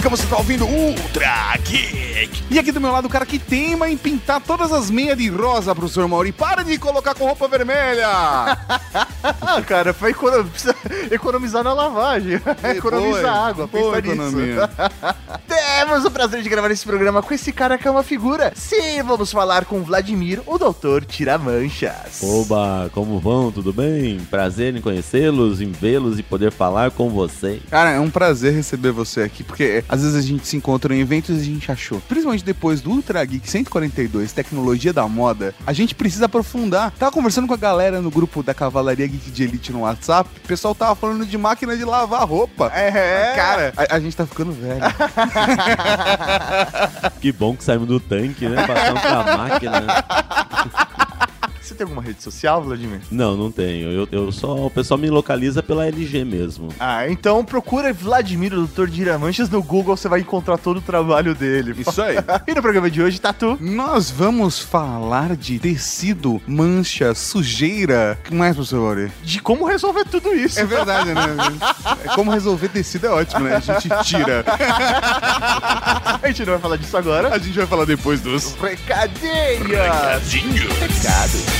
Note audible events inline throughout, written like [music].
Pataca, você tá ouvindo Ultra E aqui do meu lado o cara que teima em pintar todas as meias de rosa, professor Mauri. Para de colocar com roupa vermelha. Ah, [laughs] cara, foi econo- precisa economizar na lavagem. [laughs] economizar água, pensa nisso. [laughs] Temos o prazer de gravar esse programa com esse cara que é uma figura. Sim, vamos falar com Vladimir, o doutor Tiramanchas. Oba, como vão? Tudo bem? Prazer em conhecê-los, em vê-los e poder falar com vocês. Cara, é um prazer receber você aqui, porque às vezes a gente se encontra em eventos e a gente achou, principalmente depois do Ultra Geek 142, Tecnologia da Moda, a gente precisa aprofundar. Tava conversando com a galera no grupo da Cavalaria Geek de Elite no WhatsApp, o pessoal tava falando de máquina de lavar roupa. É, Cara, a, a gente tá ficando velho. [laughs] Que bom que saímos do tanque, né? Passamos pra máquina. [laughs] Você tem alguma rede social, Vladimir? Não, não tenho. Eu, eu só. O pessoal me localiza pela LG mesmo. Ah, então procura Vladimir, o doutor Tiramanchas, no Google, você vai encontrar todo o trabalho dele. Isso aí. [laughs] E no programa de hoje, Tatu? Nós vamos falar de tecido, mancha, sujeira. O que mais, professor? De como resolver tudo isso. É verdade, né? [laughs] Como resolver tecido é ótimo, né? A gente tira. [laughs] A gente não vai falar disso agora. A gente vai falar depois dos. Recadinhos! Recado.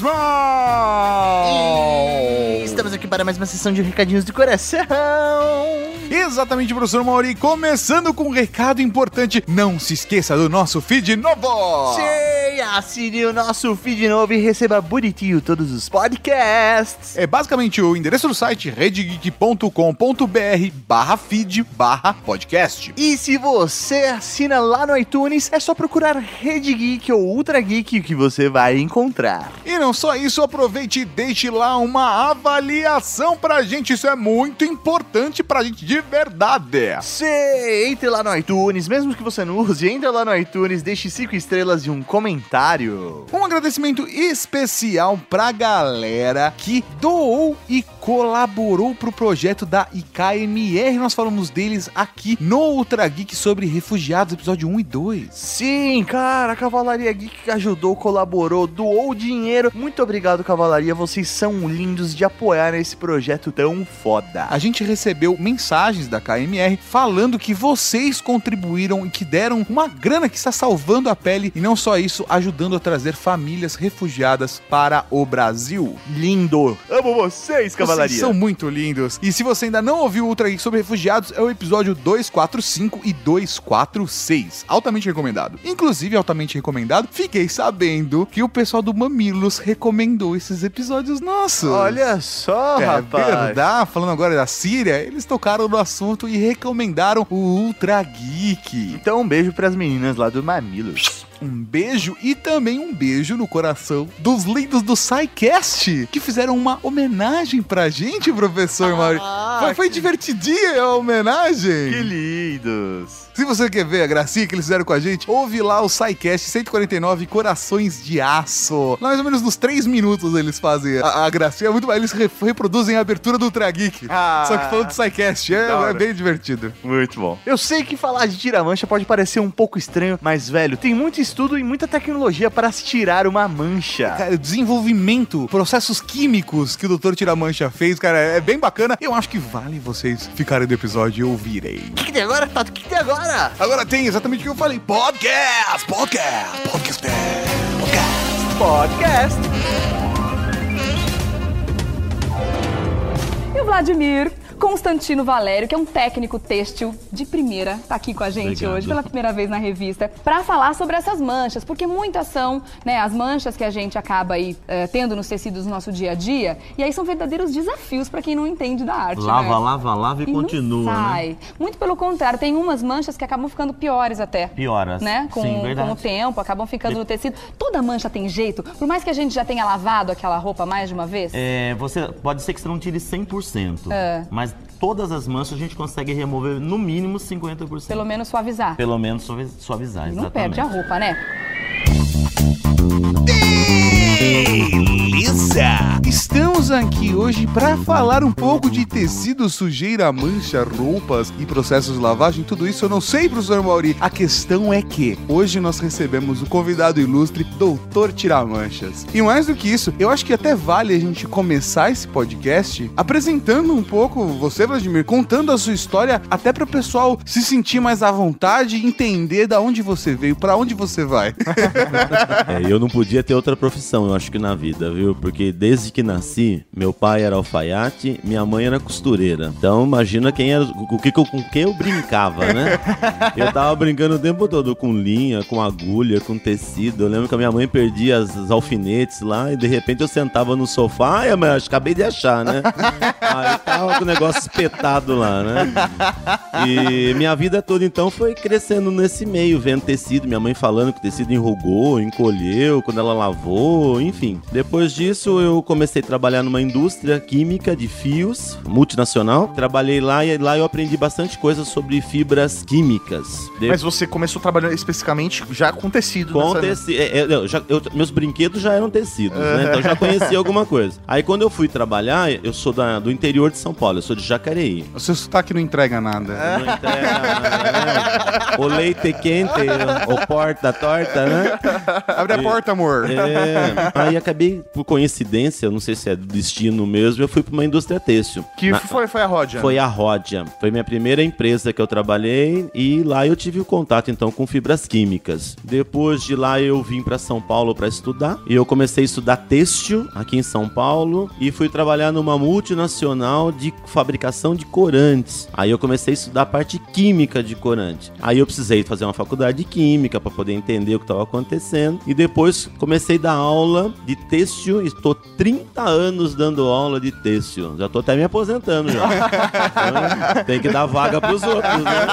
mal! Estamos aqui para mais uma sessão de recadinhos do coração. Exatamente, professor Mauri. Começando com um recado importante. Não se esqueça do nosso feed novo! Sim, assine o nosso feed novo e receba bonitinho todos os podcasts. É basicamente o endereço do site redgeek.com.br barra feed barra podcast. E se você assina lá no iTunes, é só procurar Rede Geek ou Ultra Geek que você vai encontrar. E não só isso, aproveite e deixe lá uma avaliação pra gente. Isso é muito importante pra gente de verdade. Você entre lá no iTunes, mesmo que você não use, entra lá no iTunes, deixe cinco estrelas e um comentário. Um agradecimento especial pra galera que doou e colaborou pro projeto da IKMR. Nós falamos deles aqui no Ultra Geek sobre refugiados, episódio 1 e 2. Sim, cara, a Cavalaria Geek ajudou, colaborou, doou dinheiro. Muito obrigado, Cavalaria. Vocês são lindos de apoiar esse projeto tão foda. A gente recebeu mensagens da KMR falando que vocês contribuíram e que deram uma grana que está salvando a pele e não só isso, ajudando a trazer famílias refugiadas para o Brasil. Lindo. Amo vocês, Cavalaria. Vocês são muito lindos. E se você ainda não ouviu o Ultra Geek sobre refugiados, é o episódio 245 e 246. Altamente recomendado. Inclusive, altamente recomendado, fiquei sabendo que o pessoal do Mamilos recomendou esses episódios nossos. Olha só, É rapaz. verdade, falando agora da Síria, eles tocaram no assunto e recomendaram o Ultra Geek. Então, um beijo pras meninas lá do Mamilos. Um beijo e também um beijo no coração dos lindos do SciCast, que fizeram uma homenagem pra gente, professor Mauri. Foi, foi que- divertidinha a homenagem. Que lindos. Se você quer ver a gracinha que eles fizeram com a gente, ouve lá o SciCast 149 Corações de Aço. Mais ou menos nos 3 minutos eles fazem a, a gracinha. É muito mais. Eles re- reproduzem a abertura do Ultra Geek. Ah. Só que falando do SciCast. É, é bem divertido. Muito bom. Eu sei que falar de tira-mancha pode parecer um pouco estranho, mas, velho, tem muito estudo e muita tecnologia para se tirar uma mancha. Cara, o desenvolvimento, processos químicos que o Dr. Tiramancha fez, cara, é bem bacana. Eu acho que vale vocês ficarem do episódio e ouvirem. O que, que tem agora, Tato? O que, que tem agora? Agora tem exatamente o que eu falei. Podcast! Podcast! Podcast! Podcast! Podcast. E o Vladimir Constantino Valério, que é um técnico têxtil de primeira, tá aqui com a gente Obrigado. hoje, pela primeira vez na revista, para falar sobre essas manchas, porque muitas são, né, as manchas que a gente acaba aí eh, tendo nos tecidos do nosso dia a dia, e aí são verdadeiros desafios para quem não entende da arte. Lava, né? lava, lava e, E não continua, né? sai. Muito pelo contrário, tem umas manchas que acabam ficando piores até. Pioras. Né? Com, Sim, verdade. com o tempo, acabam ficando no tecido. Toda mancha tem jeito, por mais que a gente já tenha lavado aquela roupa mais de uma vez. É, você, pode ser que você não tire 100%, É. mas todas as manchas a gente consegue remover no mínimo 50%. Pelo menos suavizar. Pelo menos suavi- suavizar, Não exatamente. perde a roupa, né? Beleza? Estamos aqui hoje para falar um pouco de tecido, sujeira, mancha, roupas e processos de lavagem, tudo isso eu não sei, professor Mauri. A questão é que hoje nós recebemos o convidado ilustre, Doutor Tiramanchas. E mais do que isso, eu acho que até vale a gente começar esse podcast apresentando um pouco você, Vladimir, contando a sua história, até para o pessoal se sentir mais à vontade e entender da onde você veio, para onde você vai. [laughs] É, eu não podia ter outra profissão, eu acho que na vida, viu? Porque desde que nasci, meu pai era alfaiate, minha mãe era costureira. Então imagina quem era, o que, com quem eu brincava, né? [laughs] Eu tava brincando o tempo todo com linha, com agulha, com tecido. Eu lembro que a minha mãe perdia as, os alfinetes lá e de repente eu sentava no sofá, ai, mas acabei de achar, né? [laughs] Aí tava com o negócio espetado lá, né? E minha vida toda então foi crescendo nesse meio, vendo tecido, minha mãe falando que o tecido enrugou, encolheu quando ela lavou, enfim. Depois disso eu comecei a trabalhar numa indústria química de fios, multinacional. Trabalhei lá e lá eu aprendi bastante coisa sobre fibras químicas. Mas você começou trabalhando especificamente já com tecido. com tecido. é, é, eu já- eu- meus brinquedos já eram tecidos, né? Então já conhecia alguma coisa. Aí quando eu fui trabalhar, eu sou da- do interior de São Paulo, eu sou de Jacareí. O seu sotaque não entrega nada. Não entrega, né? O leite quente, o porta torta, né? Abre a porta, amor. É, aí acabei, por coincidência, eu não sei se é do destino mesmo, eu fui para uma indústria têxtil. Que Na- foi, foi a Rodia. Foi a Ródia. Foi minha primeira empresa que eu trabalhei e lá eu tive o contato então com fibras químicas. Depois de lá eu vim para São Paulo para estudar e eu comecei a estudar têxtil aqui em São Paulo e fui trabalhar numa multinacional de fabricação de corantes. Aí eu comecei a estudar a parte química de corante. Aí eu precisei fazer uma faculdade de química para poder entender o que estava acontecendo e depois comecei a dar aula de têxtil e estou 30 anos dando aula de têxtil. Já tô até me aposentando já. Então, tem que dar vaga pros outros, né?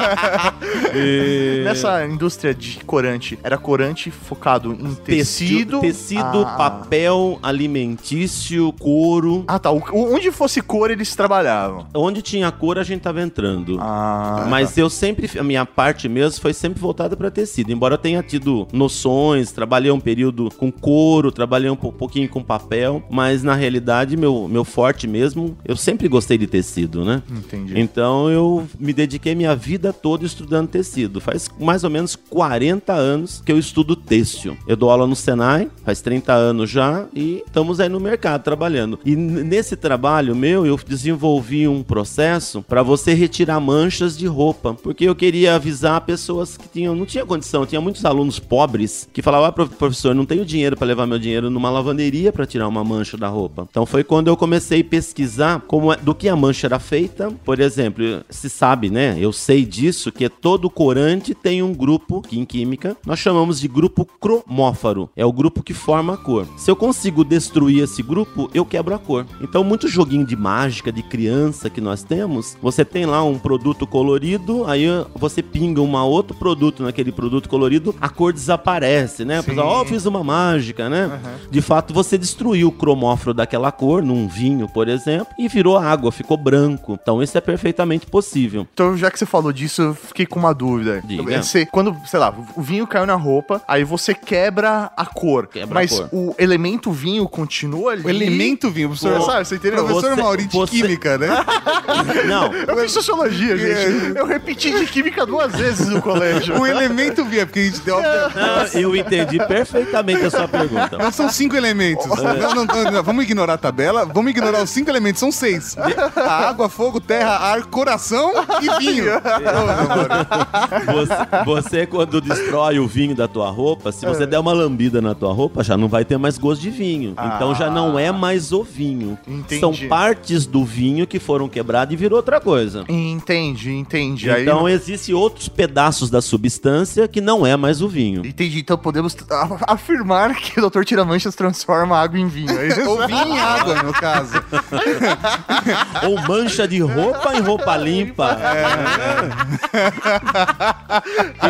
E- Nessa indústria de corante, era corante focado em tecido. tecido, Ah. papel, alimentício, couro. Ah, tá. O- Onde fosse cor, eles trabalhavam. Onde tinha cor, a gente tava entrando. Ah. Mas eu sempre, a minha parte mesmo foi sempre voltada para tecido. Embora eu tenha tido noções, trabalhei um período com couro, trabalhei um po- pouquinho com papel, mas na realidade meu, meu forte mesmo, eu sempre gostei de tecido, né? Entendi. Então eu me dediquei minha vida toda estudando tecido. Faz mais ou menos 40 anos que eu estudo têxtil. Eu dou aula no Senai, faz 30 anos já, e estamos aí no mercado trabalhando. E nesse trabalho meu, eu desenvolvi um processo para você retirar manchas de roupa, porque eu queria avisar pessoas que tinham, não tinha condição, tinha muitos alunos pobres que falavam: "Ah, prof- professor, não tenho dinheiro para levar meu dinheiro numa lavanderia para tirar uma mancha da roupa". Então foi quando eu comecei a pesquisar como é, do que a mancha era feita. Por exemplo, se sabe, né? Eu sei disso que todo corante tem um grupo que em química nós chamamos de grupo cromófaro. É o grupo que forma a cor. Se eu consigo destruir esse grupo, eu quebro a cor. Então, muito joguinho de mágica de criança que nós temos, você tem lá um produto colorido, aí você pinga um outro produto naquele produto colorido, a cor desaparece, né? O pessoal, ó, fiz uma mágica, né? De fato, você destruiu o cromóforo daquela cor, num vinho, por exemplo, e virou água, ficou branco. Então, isso é perfeitamente possível. Então, já que você falou disso, eu fiquei com uma dúvida. Diga. Você, quando, sei lá, o vinho caiu na roupa, aí você quebra a cor. Quebra a mas cor. o elemento vinho continua ali. O elemento vinho, professor. Pô, sabe, você entendeu? Professor Você- Mauri de você- Química, né? [laughs] Não, Eu fiz sociologia, gente. Eu repeti de química duas vezes no colégio. o elemento vinho, é porque a gente deu. não, eu entendi perfeitamente a sua pergunta. Não são cinco elementos. Não, não, não, não, Vamos ignorar a tabela. Vamos ignorar os cinco elementos. São seis: a água, fogo, terra, ar, coração e vinho. [laughs] Você, você, quando destrói o vinho da tua roupa, se você der uma lambida na tua roupa, já não vai ter mais gosto de vinho. Então já não é mais o vinho. Entendi. São partes do vinho que foram quebradas e virou outra coisa. Entendi, entendi. Aí- Então existem outros pedaços da substância que não é mais o vinho. Entendi. Então podemos a- afirmar que o Dr. Tiramanchas transforma água em vinho. É isso? [laughs] Ou vinho em água, no caso. [laughs] Ou mancha de roupa em roupa limpa. [laughs]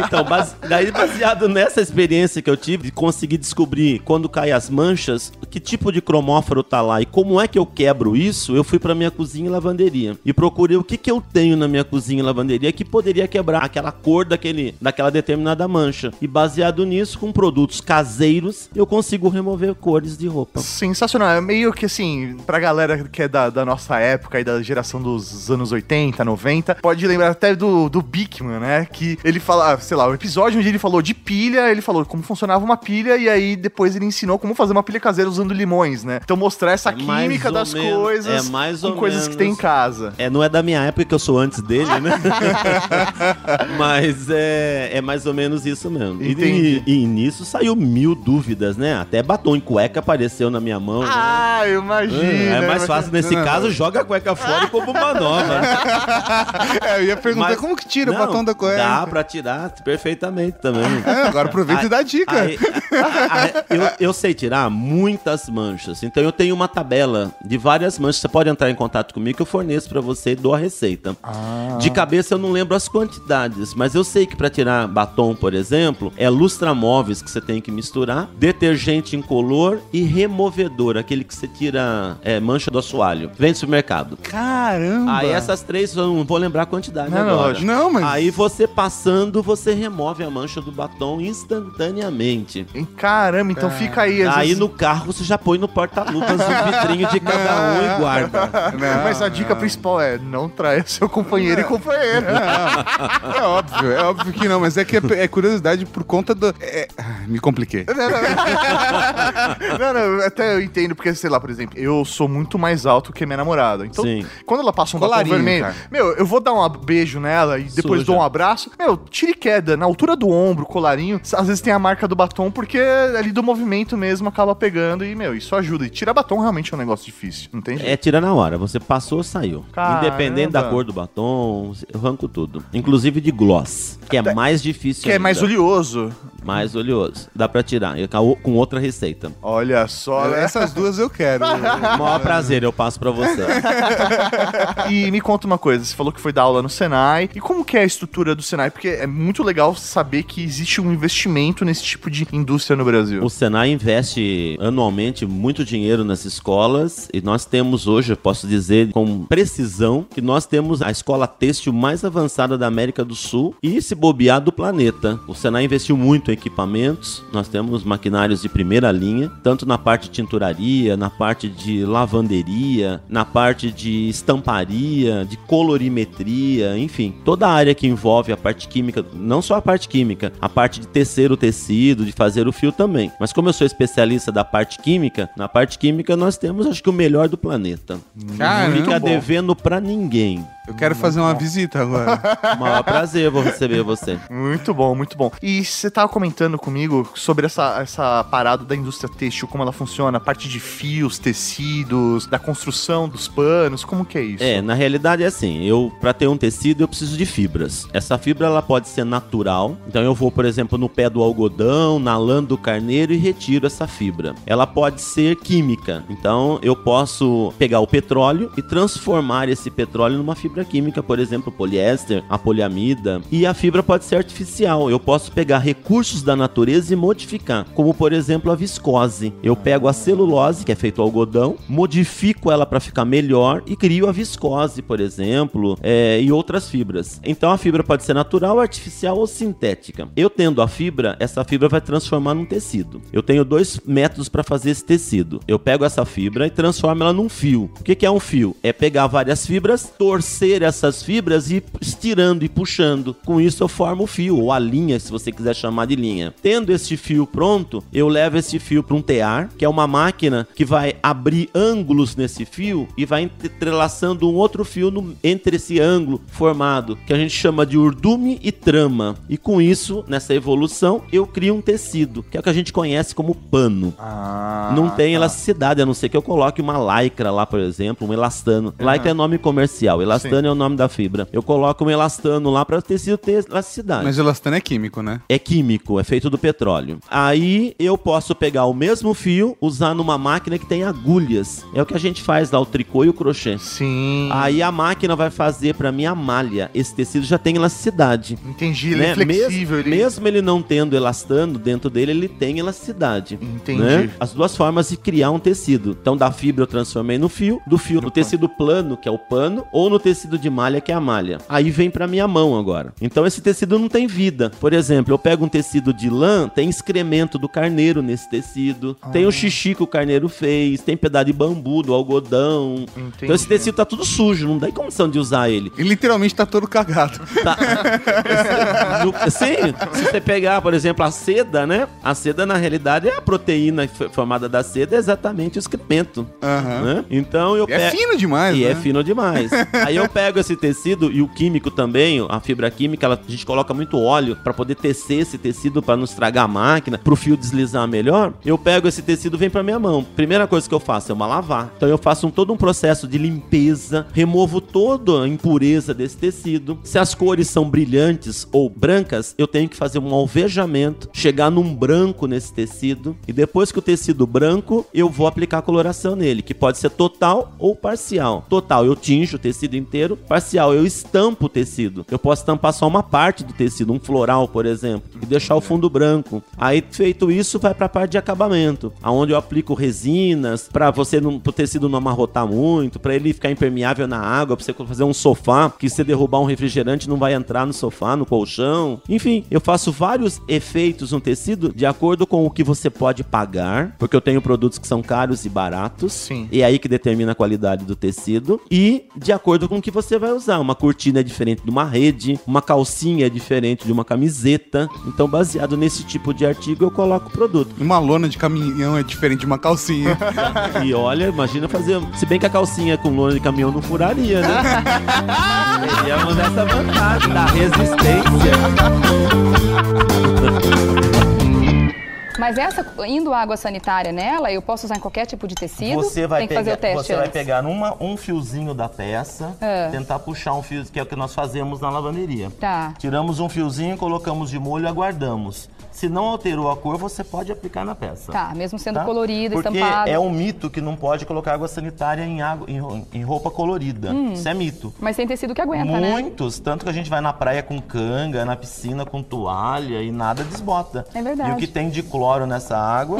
Então, base- daí baseado nessa experiência que eu tive de conseguir descobrir quando caem as manchas, que tipo de cromóforo tá lá e como é que eu quebro isso, eu fui pra minha cozinha e lavanderia e procurei o que que eu tenho na minha cozinha e lavanderia que poderia quebrar aquela cor daquele, daquela determinada mancha. E baseado nisso, com produtos caseiros, eu consigo remover cores de roupa. Roupa. Sensacional. É meio que assim, pra galera que é da, da nossa época e da geração dos anos 80, 90, pode lembrar até do, do Bickman, né? Que ele fala, sei lá, o episódio onde ele falou de pilha, ele falou como funcionava uma pilha e aí depois ele ensinou como fazer uma pilha caseira usando limões, né? Então mostrar essa É química das menos- coisas é mais com ou coisas que tem em menos. casa. É, não é da minha época que eu sou antes dele, né? [laughs] Mas é, é mais ou menos isso mesmo. E-. E, e nisso saiu mil dúvidas, né? Até batom em cueca apareceu na minha mão. né? Ah, eu imagino. é mais fácil nesse Não, caso, joga a cueca fora e compra uma nova. né? É, eu ia perguntar Mas- como que tira o Não, batom da cueca. Dá pra tirar perfeitamente também. É, agora aproveita e dá dica. Aí- aí- eu, eu sei tirar muitas manchas. Então eu tenho uma tabela de várias manchas. Você pode entrar em contato comigo que eu forneço pra você e dou a receita. De cabeça eu não lembro as quantidades, mas eu sei que pra tirar batom, por exemplo, é lustramóveis que você tem que misturar, detergente incolor e removedor, aquele que você tira é, mancha do assoalho. Vem do supermercado. Caramba. Aí essas três eu não vou lembrar a quantidade Não, agora. lógico. Não, mas... Aí você passando, você remove a mancha do batom instantaneamente. Caramba, então fica aí. Aí vezes- no carro você já põe no porta-lupas o vitrinho de cada um e guarda. Não, Mas a dica principal é não traia seu companheiro e companheira. Não, é óbvio, é óbvio que não, mas é que é, é curiosidade por conta do. é- me compliquei. não, não, até eu entendo, porque, sei lá, por exemplo, eu sou muito mais alto que minha namorada. Então, Sim. quando ela passa um Colarinho, batom vermelho, cara. meu, eu vou dar um beijo nela e depois Suja. dou um abraço. Meu, tira e queda, na altura do ombro, colarinho. Às vezes tem a marca do batom, porque ali do movimento mesmo acaba pegando e, meu, isso ajuda. E tirar batom realmente é um negócio difícil, não tem jeito. É, tira na hora. Você passou, saiu. Caramba. Independente da cor do batom, eu arranco tudo. Inclusive de gloss, que é mais difícil Que é mais ainda. oleoso. Mais oleoso. Dá pra tirar. E com com outra receita. Olha só, né? Essas duas eu quero. [laughs] Maior prazer, eu passo pra você. E me conta uma coisa, você falou que foi dar aula no Senai. E como que é a estrutura do Senai? Porque é muito legal saber que existe um investimento nesse tipo de indústria no Brasil. O Senai investe anualmente muito dinheiro nas escolas e nós temos hoje, eu posso dizer com precisão, que nós temos a escola têxtil mais avançada da América do Sul e se bobear do planeta. O Senai investiu muito em equipamentos, nós temos maquinários de primeira linha, tanto na parte de tinturaria, na parte de lavanderia, na parte de estamparia, de colorimetria, enfim, toda a área que envolve a parte química, não só a parte química, a parte de tecer o tecido, de fazer o fio também. Mas como eu sou especialista da parte química, na parte química nós temos acho que o melhor do planeta. Não fica devendo pra ninguém. Eu quero fazer uma visita agora. [laughs] Maior prazer vou receber você. Muito bom, muito bom. E você tava comentando comigo sobre essa, essa parada da indústria têxtil, como ela funciona, a parte de fios, tecidos, da construção dos panos, como que é isso? É, na realidade é assim, eu para ter um tecido eu preciso de fibras. Essa fibra ela pode ser natural, então eu vou, por exemplo, no pé do algodão, na lã do carneiro e retiro essa fibra. Ela pode ser química, então eu posso pegar o petróleo e transformar esse petróleo numa fibra química, por exemplo, poliéster, a poliamida, e a fibra pode ser artificial. Eu posso pegar recursos da natureza e modificar, como por exemplo a viscose. Eu pego a celulose, que é feito algodão, modifico ela para ficar melhor e crio a viscose, por exemplo, é, e outras fibras. Então a fibra pode ser natural, artificial ou sintética. Eu tendo a fibra, essa fibra vai transformar num tecido. Eu tenho dois métodos para fazer esse tecido. Eu pego essa fibra e transformo ela num fio. O que, que é um fio? É pegar várias fibras, torcer essas fibras e ir estirando e puxando. Com isso eu formo o fio, ou a linha, se você quiser chamar de linha. Tendo este fio pronto, eu levo esse fio para um tear, que é uma máquina que vai abrir ângulos nesse fio e vai entrelaçando um outro fio no- entre esse ângulo formado, que a gente chama de urdume e trama. E com isso, nessa evolução, eu crio um tecido, que é o que a gente conhece como pano. Ah, Não tem tá. elasticidade, a não ser que eu coloque uma lycra lá, por exemplo, um elastano. Lycra é nome comercial, elastano é o nome da fibra. Eu coloco um elastano lá para o tecido ter elasticidade. Mas o elastano é químico, né? É químico, é feito do petróleo. Aí eu posso pegar o mesmo fio, usar numa máquina que tem agulhas. É o que a gente faz lá, o tricô e o crochê. Sim. Aí a máquina vai fazer para mim a malha. Esse tecido já tem elasticidade. Entendi, ele né? é flexível. Mesmo, ele... mesmo ele não tendo elastano dentro dele, ele tem elasticidade. Entendi. né? As duas formas de criar um tecido. Então, da fibra eu transformei no fio, do fio no tecido plano, que é o pano, ou no tecido tecido de malha, que é a malha. Aí vem pra minha mão agora. Então esse tecido não tem vida. Por exemplo, eu pego um tecido de lã, tem excremento do carneiro nesse tecido, tem o xixi que o carneiro fez, tem pedaço de bambu, do algodão. Então esse tecido tá tudo sujo, não tem condição de usar ele. E literalmente tá todo cagado. Tá. [laughs] Sim, se você pegar, por exemplo, a seda, né? A seda, na realidade, é a proteína formada da seda, é exatamente o excremento. Aham. né? Então eu E é fino demais, E né? é fino demais. [laughs] Aí eu pego esse tecido e o químico também, a fibra química, ela- a gente coloca muito óleo pra poder tecer esse tecido pra não estragar a máquina, pro fio deslizar melhor. Eu pego esse tecido vem pra minha mão. Primeira coisa que eu faço é uma lavar. Então eu faço um- todo um processo de limpeza, removo toda a impureza desse tecido. Se as cores são brilhantes ou brancas, eu tenho que fazer um alvejamento, chegar num branco nesse tecido e depois que o tecido branco, eu vou aplicar coloração nele, que pode ser total ou parcial. Total, eu tinjo o tecido inteiro. Parcial, eu estampo o tecido. Eu posso estampar só uma parte do tecido, um floral, por exemplo, e deixar o fundo branco. Aí feito isso, vai para a parte de acabamento, aonde eu aplico resinas para você não, pro tecido não amarrotar muito, para ele ficar impermeável na água, para você fazer um sofá que se você derrubar um refrigerante não vai entrar no sofá, no colchão. Enfim, eu faço vários efeitos no tecido de acordo com o que você pode pagar, porque eu tenho produtos que são caros e baratos. Sim. E é aí que determina a qualidade do tecido. E de acordo com o que você vai usar. Uma cortina é diferente de uma rede, uma calcinha é diferente de uma camiseta. Então, baseado nesse tipo de artigo, eu coloco o produto. Uma lona de caminhão é diferente de uma calcinha. E olha, imagina fazer. Se bem que a calcinha com lona de caminhão não furaria, né? [laughs] Teríamos essa vantagem da resistência. [laughs] Mas essa, indo água sanitária nela, eu posso usar em qualquer tipo de tecido? Você vai Tem que pegar, fazer o teste você vai pegar uma- um fiozinho da peça, É. tentar puxar um fio, que é o que nós fazemos na lavanderia. Tá. Tiramos um fiozinho, colocamos de molho e aguardamos. Se não alterou a cor, você pode aplicar na peça. Tá, mesmo sendo tá? colorido, Porque estampado. é um mito que não pode colocar água sanitária em, água, em, em roupa colorida. Isso é mito. Mas tem tecido que aguenta, né? Muitos, tanto que a gente vai na praia com canga, na piscina com toalha e nada desbota. É verdade. E o que tem de cloro nessa água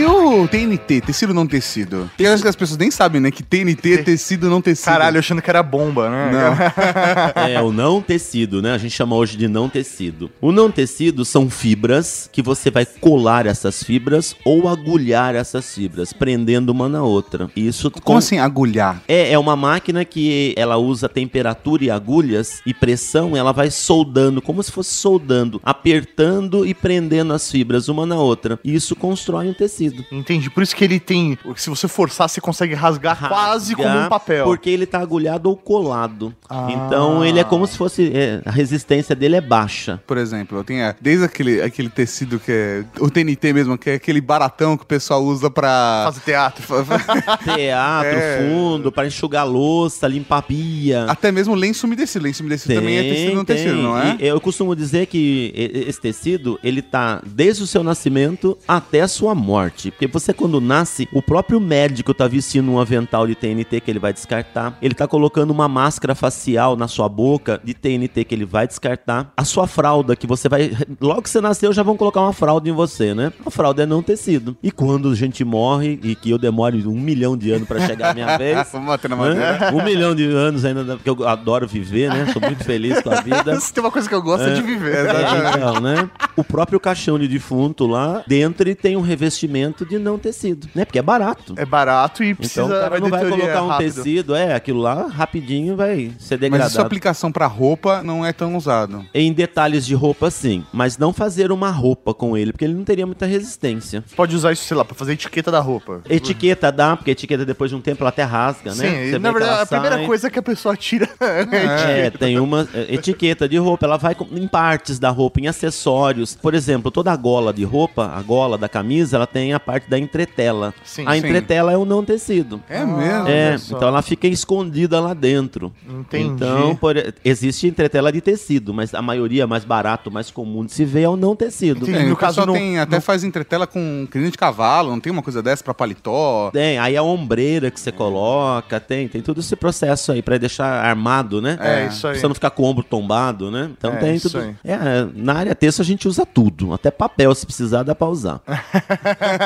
E o TNT, tecido não tecido? Tem acho que as pessoas nem sabem, né? Que TNT é tecido não tecido. Caralho, achando que era bomba, né? Não. [laughs] [laughs] É, o não tecido, né? A gente chama hoje de não tecido. O não tecido são fibras que você vai colar essas fibras ou agulhar essas fibras, prendendo uma na outra. Isso Como assim agulhar? É, é uma máquina que ela usa temperatura e agulhas e pressão, ela vai soldando, como se fosse soldando, apertando e prendendo as fibras uma na outra. E isso constrói um tecido. Entendi. Por isso que ele tem. Se você forçar, você consegue rasgar quase como um papel. Porque ele tá agulhado ou colado. Ah. Então ele é como se fosse. é, a resistência dele é baixa. Por exemplo, eu tenho é, desde aquele, aquele tecido que é. O TNT mesmo, que é aquele baratão que o pessoal usa pra. Fazer teatro. [laughs] Teatro, É. fundo, para enxugar louça, limpar pia. Até mesmo lenço umedecido. Lenço umedecido também é tecido não tecido, não é? E eu costumo dizer que esse tecido, ele tá desde o seu nascimento até a sua morte. Porque você, quando nasce, o próprio médico tá vestindo um avental de TNT que ele vai descartar. Ele tá colocando uma máscara facial na sua boca de TNT que ele vai descartar. A sua fralda, que você vai. Logo que você nasceu, já vão colocar uma fralda em você, né? A fralda é não tecido. E quando a gente morre, e que eu demore um milhão de anos para chegar a minha [laughs] vez. Vamos bater na madeira. né? Um milhão de anos ainda, porque eu adoro viver, né? Sou muito feliz com a vida. [laughs] Se tem uma coisa que eu gosto é, de viver. É, então, né? O próprio caixão de defunto lá, dentro ele tem um revestimento de não tecido, né? Porque é barato. É barato e precisa então o cara não vai colocar um rápido. tecido, é, aquilo lá rapidinho vai ser Mas degradado. isso aplicação pra roupa não é tão usado. Em detalhes de roupa, sim. Mas não fazer uma roupa com ele, porque ele não teria muita resistência. Pode usar isso, sei lá, pra fazer etiqueta da roupa. Etiqueta dá, porque etiqueta depois de um tempo ela até rasga, Sim, né? Você na verdade, a primeira sai. coisa que a pessoa tira [laughs] é a É, tem uma é, etiqueta de roupa, ela vai em partes da roupa, em acessórios. Por exemplo, toda a gola de roupa, a gola da camisa, ela tem tem a parte da entretela. Sim, a sim. entretela é o não tecido. É mesmo? É, então ela fica escondida lá dentro. Entendi. Então, por- existe entretela de tecido, mas a maioria mais barato, mais comum de se ver é o não tecido. Entendi. É, no o caso, não- tem, até não- faz entretela com crina de cavalo, não tem uma coisa dessa pra paletó? Tem, aí a ombreira que você coloca, tem, tem todo esse processo aí pra deixar armado, né? É, isso aí. Pra você não ficar com o ombro tombado, né? Então É, tem isso tudo. aí. É, na área texto a gente usa tudo, até papel se precisar dá pra usar. [laughs]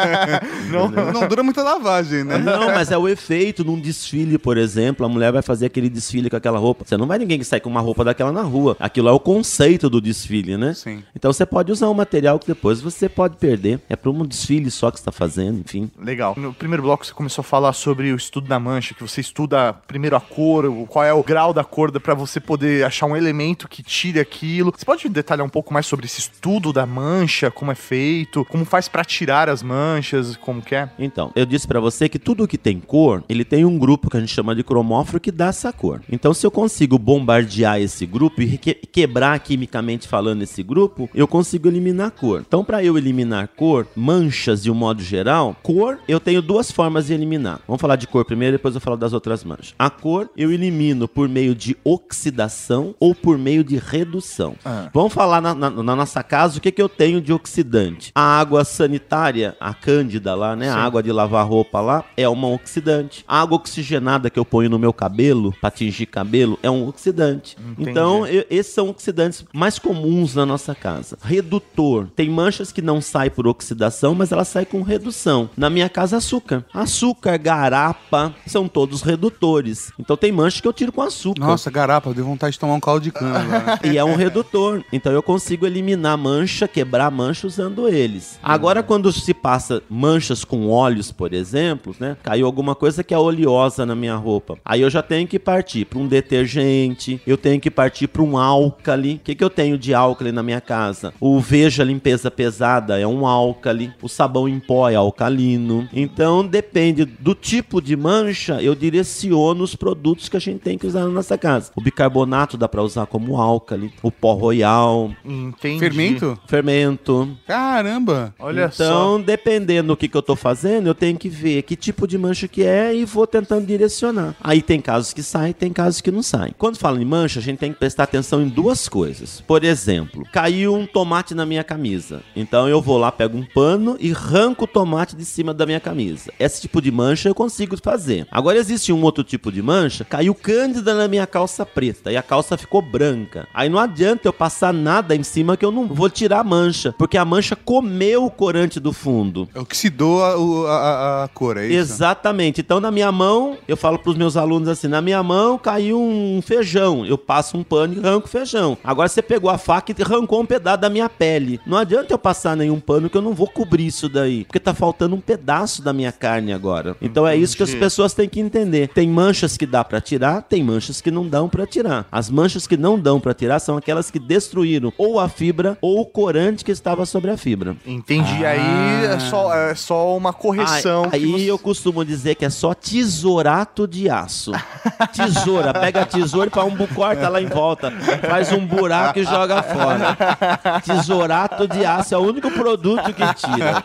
[laughs] Não, Não dura muita lavagem, né? Não, mas é o efeito num desfile, por exemplo, a mulher vai fazer aquele desfile com aquela roupa. Você não vai ninguém que sai com uma roupa daquela na rua. Aquilo é o conceito do desfile, né? Sim. Então você pode usar um material que depois você pode perder. É para um desfile só que você tá fazendo, enfim. Legal. No primeiro bloco você começou a falar sobre o estudo da mancha, que você estuda primeiro a cor, qual é o grau da cor para você poder achar um elemento que tire aquilo. Você pode detalhar um pouco mais sobre esse estudo da mancha, como é feito, como faz para tirar as manchas, como que é? Então, eu disse pra você que tudo que tem cor, ele tem um grupo que a gente chama de cromóforo que dá essa cor. Então, se eu consigo bombardear esse grupo e que- quebrar quimicamente falando esse grupo, eu consigo eliminar cor. Então, pra eu eliminar cor, manchas de um modo geral, cor, eu tenho duas formas de eliminar. Vamos falar de cor primeiro, depois eu falo das outras manchas. A cor eu elimino por meio de oxidação ou por meio de redução. Ah. Vamos falar na, na- na nossa casa o que, que eu tenho de oxidante. A água sanitária, a cândida lá, né? A água de lavar roupa lá é uma oxidante. A água oxigenada que eu ponho no meu cabelo para tingir cabelo é um oxidante. Entendi. Então, eu- esses são oxidantes mais comuns na nossa casa. Redutor. Tem manchas que não saem por oxidação, mas ela sai com redução. Na minha casa, açúcar. Açúcar, garapa, são todos redutores. Então tem manchas que eu tiro com açúcar. Nossa, garapa, eu dei vontade de tomar um caldo de cana. [laughs] E é um redutor. Então eu consigo eliminar mancha, quebrar mancha usando eles. Agora, quando se passa manchas com óleos, por exemplo, né? Caiu alguma coisa que é oleosa na minha roupa. Aí eu já tenho que partir para um detergente, eu tenho que partir para um álcali. O que, que eu tenho de álcali na minha casa? O Veja Limpeza Pesada é um álcali, o sabão em pó é alcalino. Então, depende do tipo de mancha, eu direciono os produtos que a gente tem que usar na nossa casa. O bicarbonato dá para usar como álcali, o pó royal, Entendi. Fermento? fermento. Caramba! Olha então, dependendo do que, que eu tô fazendo, eu tenho que ver que tipo de mancha que é e vou tentando direcionar. Aí tem casos que saem, tem casos que não saem. Quando fala em mancha, a gente tem que prestar atenção em duas coisas. Por exemplo, caiu um tomate na minha camisa. Então eu vou lá, pego um pano e arranco o tomate de cima da minha camisa. Esse tipo de mancha eu consigo fazer. Agora existe um outro tipo de mancha, caiu cândida na minha calça preta e a calça ficou branca. Aí não adianta eu passar nada em cima que eu não vou tirar a mancha, porque a mancha comeu o corante do fundo. Oxidou a, o- a- a- a cor, é isso? Exatamente. Então, na minha mão, eu falo pros meus alunos assim: na minha mão caiu um feijão. Eu passo um pano e arranco o feijão. Agora você pegou a faca e arrancou um pedaço da minha pele. Não adianta eu passar nenhum pano que eu não vou cobrir isso daí. Porque tá faltando um pedaço da minha carne agora. Então é isso que as pessoas têm que entender. Tem manchas que dá pra tirar, tem manchas que não dão pra tirar. As manchas que não dão pra tirar são aquelas que destruíram ou a fibra ou o corante que estava sobre a fibra. Entendi. Aí é só, é só uma correção. Aí, você- eu costumo dizer que é só tesourato de aço. Tesoura, pega a tesoura e faz um bu- corta lá em volta. Faz um buraco e joga fora. Tesourato de aço é o único produto que tira.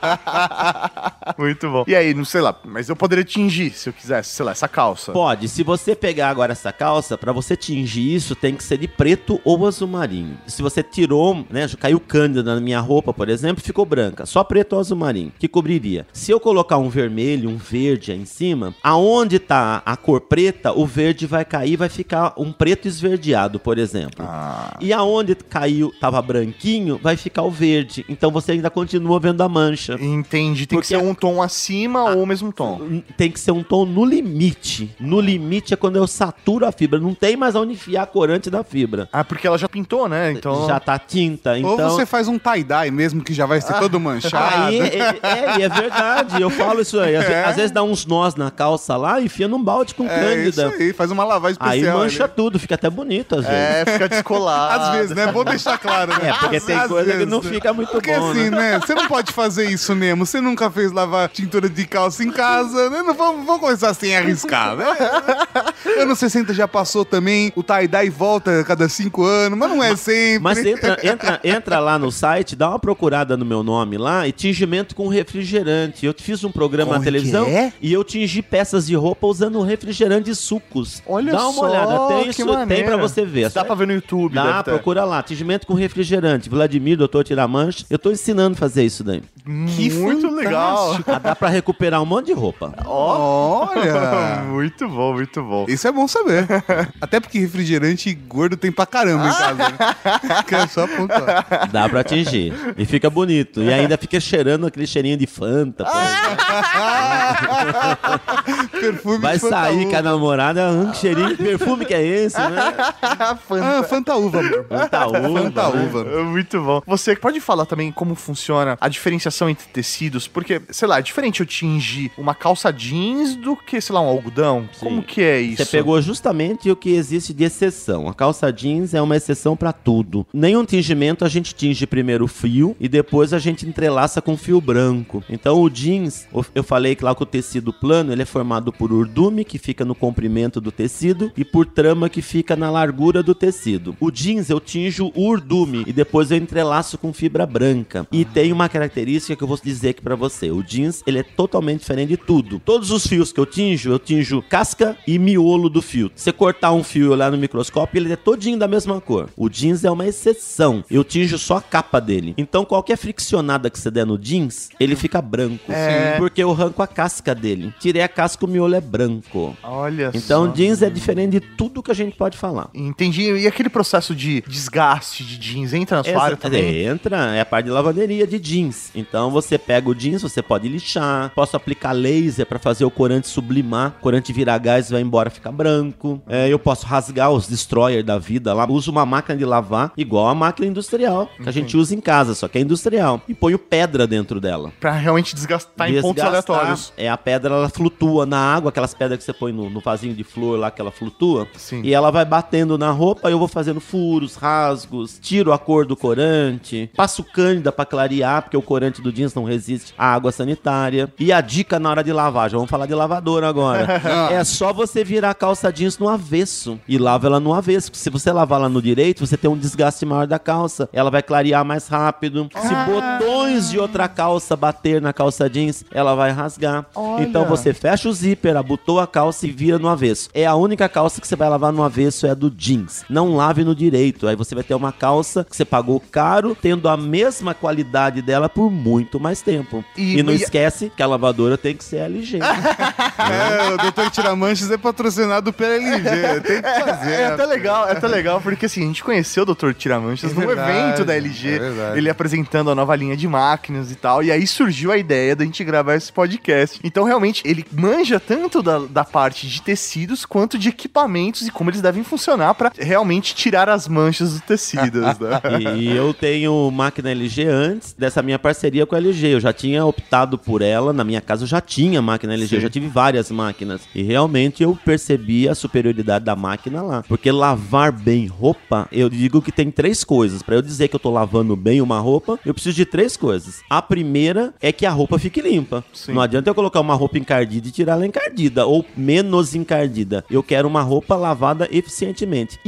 Muito bom. E aí, não sei lá, mas eu poderia tingir se eu quisesse, sei lá, essa calça. Pode, se você pegar agora essa calça, pra você tingir isso, tem que ser de preto ou azul marinho. Se você tirou, né, caiu cândida na minha roupa, por exemplo, ficou branca, só preto ou azul marinho, que cobriria. Se eu colocar um vermelho, um verde aí em cima, aonde tá a cor preta, o verde vai cair, vai ficar um preto esverdeado, por exemplo. Ah, E aonde caiu, tava branquinho, vai ficar o verde. Então você ainda continua vendo a mancha. entendi. Tem que Porque ser um tom acima ou o mesmo tom. Tem que ser um tom no limite. No limite é quando eu saturo a fibra. Não tem mais onde enfiar a corante da fibra. Ah, porque ela já pintou, né? Então. Já tá tinta. Ou Então. você faz um tie-dye mesmo, que já vai ser todo manchado. Aí, é, é, e é verdade, eu falo isso aí. Às, ve- [laughs] às vezes dá uns nós na calça lá e enfia num balde com É isso cândida. aí, faz uma lavagem Aí especial. mancha ali. tudo, fica até bonito às vezes. É, fica descolado. Às vezes, né? Vou deixar claro, né? É, porque tem Às coisa que vezes, não né? fica muito Porque bom, assim, né? né? Você não pode fazer isso mesmo. Você nunca fez lavar tintura de calça em casa, né? Não vamos, vamos começar sem arriscar, né? Anos 60 já passou também, o tie-dye volta a cada cinco anos, mas não é sempre. Mas entra, entra, entra lá no site, dá uma procurada no meu nome lá e tingimento com refrigerante. Eu fiz um programa Como na televisão que é? e eu tingi peças de roupa usando refrigerante e sucos. Olha dá uma só, olhada, tem que isso, tem pra você ver. Dá pra ver no YouTube. Dá, ter. procura lá, tingimento com refrigerante. Vladimir, doutor Tiramancha. Eu tô ensinando a fazer isso daí. Que Muito fantástico. legal. Ah, dá pra recuperar um monte de roupa. Olha! [laughs] muito bom, muito bom. Isso é bom saber. [laughs] Até porque refrigerante gordo tem pra caramba em casa. Né? [laughs] Quero só apontar. Dá pra atingir. E fica bonito. E ainda fica cheirando aquele cheirinho de Fanta. Perfume Vai de Fanta sair com a namorada, hum, que cheirinho, que perfume que é esse, né? Ah, Fanta Uva, amor. Fanta uva. Fanta né? Uva. É Muito bom. Você pode falar também como funciona a diferenciação entre tecidos? Porque, sei lá, é diferente eu tingir uma calça jeans do que, sei lá, um algodão? Como que é isso? Você pegou justamente o que existe de exceção. A calça jeans é uma exceção pra tudo. Nenhum tingimento a gente tinge primeiro o fio e depois a gente entrelaça com fio branco. Então o jeans, eu falei que lá que o tecido plano ele é formado por urdume que fica no comprimento do tecido e por trama que fica na largura do tecido. O jeans eu tinjo urdume e depois eu entrelaço com fibra branca. E tem uma característica que eu vou dizer aqui pra você. O jeans ele é totalmente diferente de tudo. Todos os fios que eu tinjo, eu tinjo casca e miolo do fio. Se você cortar um fio e olhar no microscópio, ele é todinho da mesma cor. O jeans é uma exceção. Eu tinjo só a capa dele. Então qualquer friccionada que você der no jeans, ele fica branco. É. Porque eu arranco a casca dele. Tirei a casca, o miolo é branco. Olha Então só. jeans é diferente de tudo que a gente pode falar. Entendi. E aquele processo de desgaste de jeans entra na sua área Essa- também? Entra, é a parte de lavanderia de jeans. Então você pega o jeans, você pode lixar, posso aplicar laser pra fazer o corante sublimar, corante virar gás vai embora ficar branco. É, eu posso rasgar os destroyer da vida lá, uso uma máquina de lavar igual a máquina industrial que a gente usa em casa, só que é industrial. E ponho pedra dentro dela. Pra realmente desgastar em pontos Desgastar. aleatórios. É a pedra, ela flutua na água, aquelas pedras que você põe no, no vasinho de flor lá, que ela flutua. Sim. E ela vai batendo na roupa, eu vou fazendo furos, rasgos, tiro a cor do corante, passo cândida pra clarear, porque o corante do jeans não resiste à água sanitária. E a dica na hora de lavar, já vamos falar de lavador agora. [laughs] é só você virar a calça jeans no avesso e lava ela no avesso. Se você lavar ela no direito, você tem um desgaste maior da calça. Ela vai clarear mais rápido. Se botões de outra calça bater na calça jeans, ela vai rasgar. Olha. Então você fecha o zíper, abotou a calça e vira no avesso. É a única calça que você vai lavar no avesso é a do jeans. Não lave no direito. Aí você vai ter uma calça que você pagou caro, tendo a mesma qualidade dela por muito mais tempo. E- E, não e- esquece que a lavadora tem que ser LG. [laughs] É, o Doutor Tiramanches é patrocinado pela LG. Tem que fazer. É até legal, é até legal, porque assim, a gente conheceu o Dr. Tiramanchas É num evento da LG, é ele apresentando a nova linha de máquinas e tal, e aí surgiu a ideia da gente gravar esse podcast. Então, realmente, ele manja tanto da, da parte de tecidos quanto de equipamentos e como eles devem funcionar pra realmente tirar as manchas dos tecidos, né? [laughs] E eu tenho máquina LG antes dessa minha parceria com a LG. Eu já tinha optado por ela. Na minha casa eu já tinha máquina LG, eu já tive várias máquinas. E realmente eu percebi a superioridade da máquina lá. Porque lavar bem roupa, eu digo que tem três coisas. Pra eu dizer que eu tô lavando bem uma roupa, eu preciso de três coisas. A primeira é que a roupa fique limpa. Sim. Não adianta eu colocar uma roupa encardida e tirar ela encardida, ou menos encardida. Eu quero uma roupa lavada eficientemente.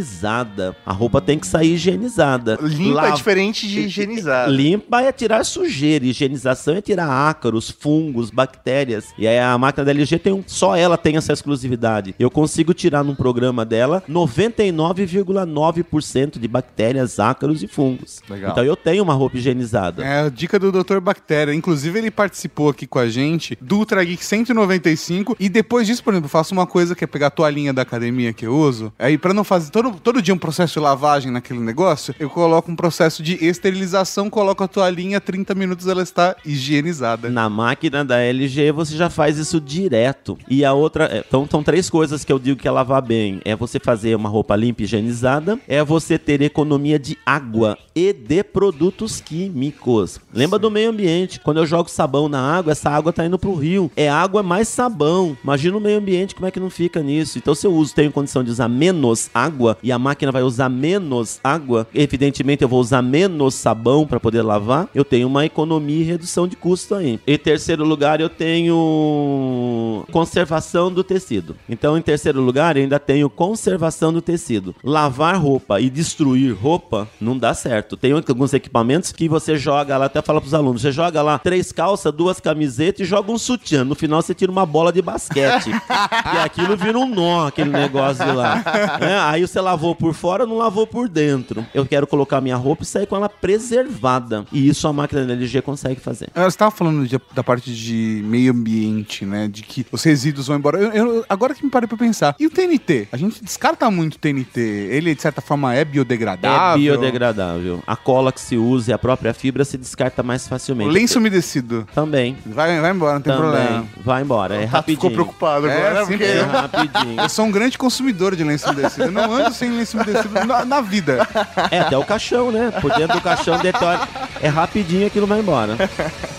Higienizada. A roupa tem que sair higienizada. Limpa é Lava- diferente de higienizar. [laughs] Limpa é tirar sujeira, higienização é tirar ácaros, fungos, bactérias. E aí a máquina da LG tem um, só ela tem essa exclusividade. Eu consigo tirar num programa dela 99,9% de bactérias, ácaros e fungos. Legal. Então eu tenho uma roupa higienizada. É a dica do Dr. Bactéria. Inclusive, ele participou aqui com a gente do Ultra Geek 195. E depois disso, por exemplo, faço uma coisa que é pegar a toalhinha da academia que eu uso. Aí, pra não fazer todo, todo dia um processo de lavagem naquele negócio, eu coloco um processo de esterilização, coloco a toalhinha, 30 minutos ela está higienizada. Na máquina da LG você já faz isso direto. E a outra. é, Então, são três coisas que eu digo que é lavar bem: é você fazer uma roupa limpa e higienizada, é você ter economia de água e de produtos químicos. Lembra do meio ambiente? Quando eu jogo sabão na água, essa água tá indo pro rio. É água mais sabão. Imagina o meio ambiente, como é que não fica nisso? Então, se eu uso, tenho condição de usar menos água e a máquina vai usar menos água, evidentemente eu vou usar menos sabão para poder lavar, eu tenho uma economia e redução de custo aí. Em terceiro lugar, eu tenho conservação do tecido. Então, em terceiro lugar, eu ainda tenho conservação do tecido. Lavar roupa e destruir roupa não dá certo. Tem alguns equipamentos que você joga lá, até fala pros alunos, você joga lá três calças, duas camisetas e joga um sutiã. No final você tira uma bola de basquete. [laughs] e aquilo vira um nó, aquele negócio de lá. É, aí você lavou por fora, não lavou por dentro. Eu quero colocar minha roupa e sair com ela preservada. E isso a máquina da LG consegue fazer. Você estava falando de- da parte de meio ambiente, né? De que os resíduos vão embora. Eu- eu- agora que me parei pra pensar. E o TNT? A gente descarta muito o TNT. Ele, de certa forma, é biodegradável? É biodegradável. A cola que se usa e a própria fibra se descarta mais O facilmente. lenço umedecido. Também. Vai, vai embora, não tem Também. problema. Vai embora. É Tato rapidinho. ficou preocupado É, agora, né? sim, Porque É rapidinho. Eu sou um grande consumidor de lenço umedecido. Eu não ando sem lenço umedecido na, na vida. É, até o caixão, né? Por dentro do caixão detora. É rapidinho aquilo vai embora.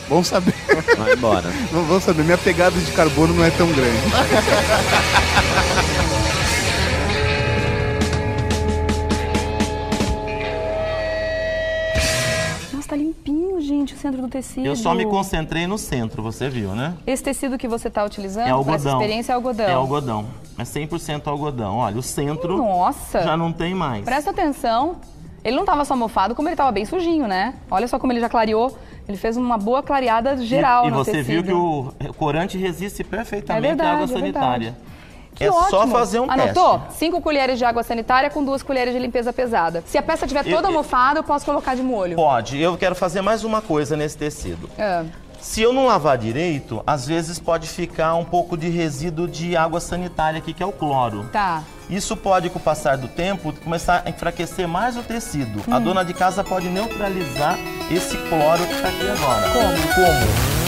Vamos saber. Vai embora. Vamos saber. Minha pegada de carbono não é tão grande. Gente, o centro do tecido. Eu só me concentrei no centro, você viu, né? Esse tecido que você tá utilizando É para essa algodão. experiência é algodão. É algodão. É 100% algodão. Olha, o centro Nossa! já não tem mais. Presta atenção. Ele não tava só mofado, como ele tava bem sujinho, né? Olha só como ele já clareou. Ele fez uma boa clareada geral e, e no você tecido. viu que o corante resiste perfeitamente É verdade, à água é sanitária. Que é só ótimo. fazer um Anotou? teste. Cinco colheres de água sanitária com duas colheres de limpeza pesada. Se a peça estiver Eu- toda eu- mofada, eu posso colocar de molho. Pode. Eu quero fazer mais uma coisa nesse tecido. É. Se eu não lavar direito, às vezes pode ficar um pouco de resíduo de água sanitária aqui, que é o cloro. Tá. Isso pode, com o passar do tempo, começar a enfraquecer mais o tecido. A dona de casa pode neutralizar esse cloro que está aqui agora. Como? Como?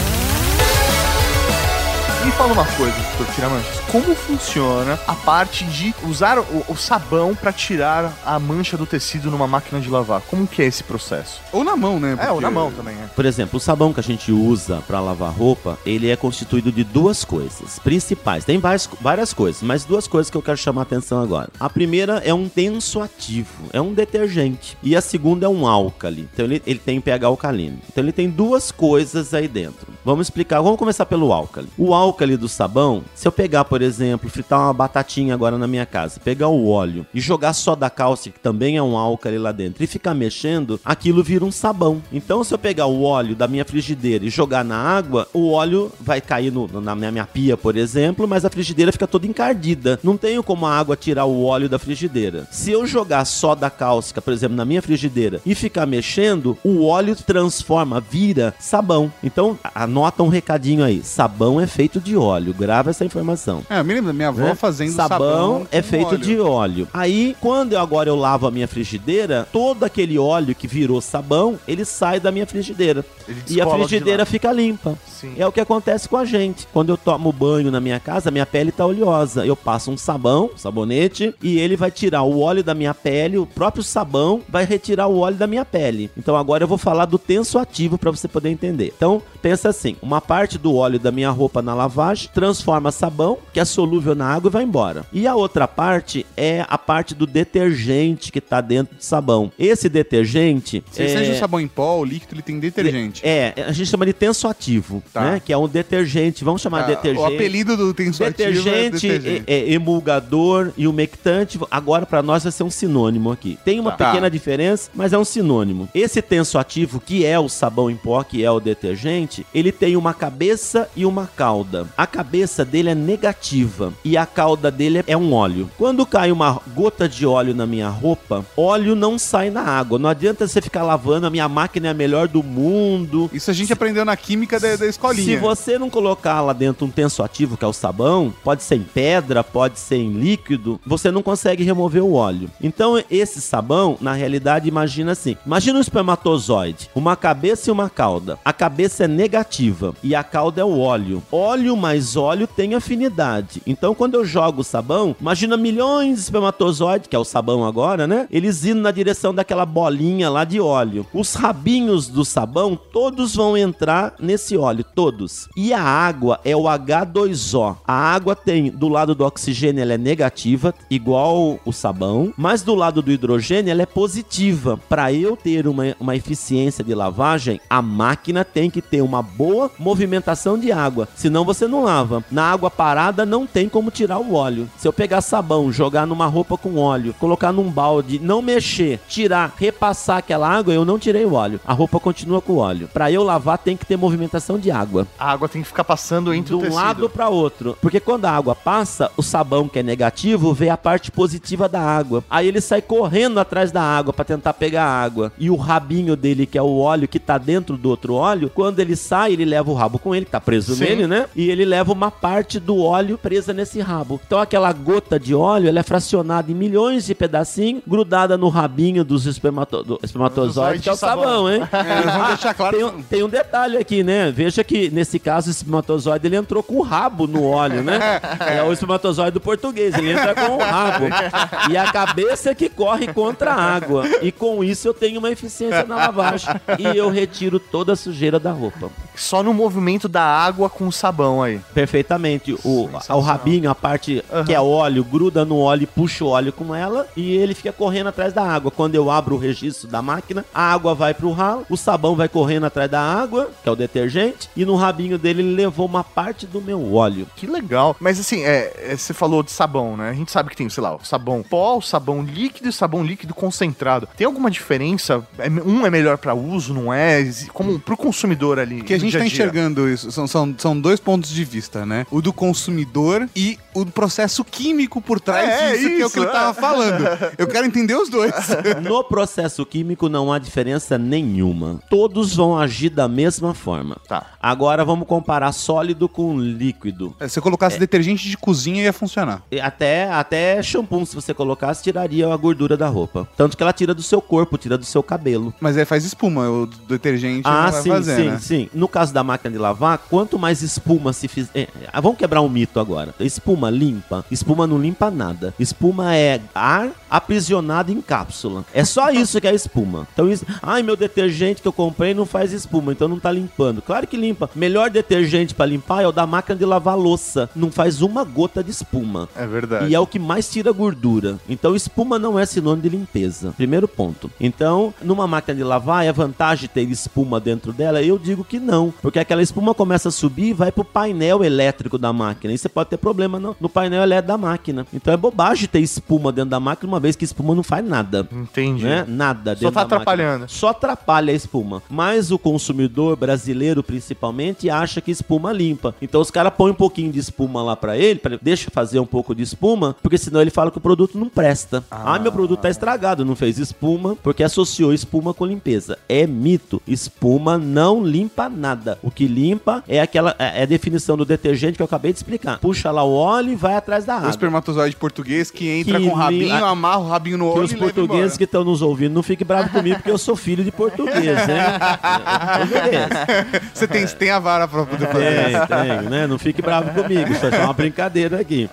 Me fala uma coisa, doutor Tiramanchas. Como funciona a parte de usar o, o sabão pra tirar a mancha do tecido numa máquina de lavar? Como que é esse processo? Ou na mão, né? É, ou Porque- na mão também, é. Por exemplo, o sabão que a gente usa para lavar roupa, ele é constituído de duas coisas principais. Tem várias, várias coisas, mas duas coisas que eu quero chamar a atenção agora. A primeira é um tensoativo, é um detergente. E a segunda é um álcali. Então ele, ele tem pH alcalino. Então ele tem duas coisas aí dentro. Vamos explicar, vamos começar pelo álcali. O álcali do sabão, se eu pegar, por exemplo, fritar uma batatinha agora na minha casa, pegar o óleo e jogar soda cáustica, que também é um álcali lá dentro, e ficar mexendo, aquilo vira um sabão. Então, se eu pegar o óleo da minha frigideira e jogar na água, o óleo vai cair no- na minha, pia, por exemplo, mas a frigideira fica toda encardida. Não tenho como a água tirar o óleo da frigideira. Se eu jogar soda cáustica, por exemplo, na minha frigideira e ficar mexendo, o óleo transforma, vira sabão. Então, anota um recadinho aí. Sabão é feito de óleo. Grava essa informação. É, eu me lembro da minha avó né? fazendo sabão, sabão. é feito óleo. de óleo. Aí, quando eu agora eu lavo a minha frigideira, todo aquele óleo que virou sabão, ele sai da minha frigideira. E a frigideira fica limpa. Sim. É o que acontece com a gente. Quando eu tomo banho na minha casa, minha pele tá oleosa. Eu passo um sabão, sabonete, e ele vai tirar o óleo da minha pele, o próprio sabão vai retirar o óleo da minha pele. Então agora eu vou falar do tenso ativo para você poder entender. Então, pensa assim, uma parte do óleo da minha roupa na lavagem transforma sabão, que é solúvel na água e vai embora. E a outra parte é a parte do detergente que tá dentro do sabão. Esse detergente Se é... seja um sabão em pó ou líquido, ele tem detergente. É, a gente chama de tensoativo, Tá. né? Que é um detergente, vamos chamar de Ah, detergente. O apelido do tensoativo Detergente, é detergente. é- é emulgador e umectante, agora para nós vai ser um sinônimo aqui. Tem uma Tá. pequena diferença, mas é um sinônimo. Esse tensoativo, que é o sabão em pó, que é o detergente, ele tem uma cabeça e uma cauda. A cabeça dele é negativa e a cauda dele é um óleo. Quando cai uma gota de óleo na minha roupa, óleo não sai na água. Não adianta você ficar lavando, a minha máquina é a melhor do mundo. Isso a gente aprendeu na química da, da escolinha. Se você não colocar lá dentro um tensoativo, que é o sabão, pode ser em pedra, pode ser em líquido, você não consegue remover o óleo. Então, esse sabão, na realidade, imagina assim: imagina um espermatozoide, uma cabeça e uma cauda. A cabeça é negativa e a cauda é o óleo. Óleo mais óleo tem afinidade. Então, quando eu jogo o sabão, imagina milhões de espermatozoides, que é o sabão agora, né? Eles indo na direção daquela bolinha lá de óleo. Os rabinhos do sabão, todos vão entrar nesse óleo, todos. E a água é o H2O. A água tem, do lado do oxigênio, ela é negativa, igual o sabão, mas do lado do hidrogênio, ela é positiva. Para eu ter uma, uma eficiência de lavagem, a máquina tem que ter uma boa movimentação de água, senão você não lava. Na água parada não tem como tirar o óleo. Se eu pegar sabão, jogar numa roupa com óleo, colocar num balde, não mexer, tirar, repassar aquela água, eu não tirei o óleo. A roupa continua com o óleo. Para eu lavar tem que ter movimentação de água. A água tem que ficar passando entre De um tecido. lado para outro. Porque quando a água passa, o sabão que é negativo vê a parte positiva da água. Aí ele sai correndo atrás da água para tentar pegar a água. E o rabinho dele, que é o óleo que tá dentro do outro óleo, quando ele sai, ele leva o rabo com ele, que tá preso Sim. nele, né? E ele leva uma parte do óleo presa nesse rabo. Então aquela gota de óleo, ela é fracionada em milhões de pedacinhos, grudada no rabinho dos espermato do espermatozoides, que é o sabão. hein? [laughs] É, deixar claro Tem, um- tem um detalhe aqui, né? Veja que nesse caso o espermatozoide ele entrou com o rabo no óleo, né? [laughs] É o espermatozoide do português, ele entra com o rabo. [laughs] E a cabeça é que corre contra a água. E com isso eu tenho uma eficiência na lavagem. E eu retiro toda a sujeira da roupa. Só no movimento da água com o sabão aí. Perfeitamente. O, o rabinho, a parte que é óleo, gruda no óleo e puxa o óleo com ela e ele fica correndo atrás da água. Quando eu abro o registro da máquina, a água vai pro ralo, o sabão vai correndo atrás da água, que é o detergente, e no rabinho dele ele levou uma parte do meu óleo. Que legal. Mas assim, é, é, você falou de sabão, né? A gente sabe que tem, sei lá, o sabão pó, o sabão líquido e sabão líquido concentrado. Tem alguma diferença? É- um é melhor pra uso, não é? Como pro consumidor ali. Porque a gente dia tá dia. enxergando isso. São, são, são dois pontos de vista, né? O do consumidor e o do processo químico por trás É, disso, que é o isso, que ele é. tava falando. Eu quero entender os dois. [laughs] No processo químico não há diferença nenhuma. Todos vão agir da mesma forma. Tá. Agora vamos comparar sólido com líquido. Se você colocasse detergente de cozinha, ia funcionar. E Até, até shampoo, se você colocasse, tiraria a gordura da roupa. Tanto que ela tira do seu corpo, tira do seu cabelo. Mas aí faz espuma, o detergente Ah, sim, fazer, sim, né? sim. No caso da máquina de lavar, quanto mais espuma se fizer. É, vamos quebrar um mito agora. Espuma limpa. Espuma não limpa nada. Espuma é ar aprisionado em cápsula. É só [laughs] isso que é espuma. Então, isso. Ai, meu detergente que eu comprei não faz espuma, então não tá limpando. Claro que limpa. Melhor detergente pra limpar é o da máquina de lavar louça. Não faz uma gota de espuma. É verdade. E é o que mais tira gordura. Então, espuma não é sinônimo de limpeza. Primeiro ponto. Então, numa máquina de lavar, é vantagem ter espuma dentro dela? Eu digo que não. Porque aquela espuma começa a subir e vai pro painel elétrico da máquina. E você pode ter problema no, no painel elétrico da máquina. Então, é bobagem ter espuma dentro da máquina, uma vez que espuma não faz nada. Entendi. Né? Nada. Só tá da máquina. atrapalhando. Só atrapalha a espuma. Mas o consumidor brasileiro, principalmente, acha que espuma limpa. Então os caras põem um pouquinho de espuma lá pra ele, pra, deixa fazer um pouco de espuma, porque senão ele fala que o produto não presta. Ah, meu produto tá estragado, não fez espuma, porque associou espuma com limpeza. É mito. Espuma não limpa nada. O que limpa é aquela é é a definição do detergente que eu acabei de explicar. Puxa lá o óleo e vai atrás da O água. espermatozoide português que entra Que com o rabinho, li- amarra o rabinho no Que olho os e leva portugueses que estão nos ouvindo não fiquem bravos comigo, porque eu sou filho de português, né? [laughs] Português. Você tem, tem a vara pra poder fazer isso. Tem, tem, né? Não fique bravo comigo, isso é uma brincadeira aqui.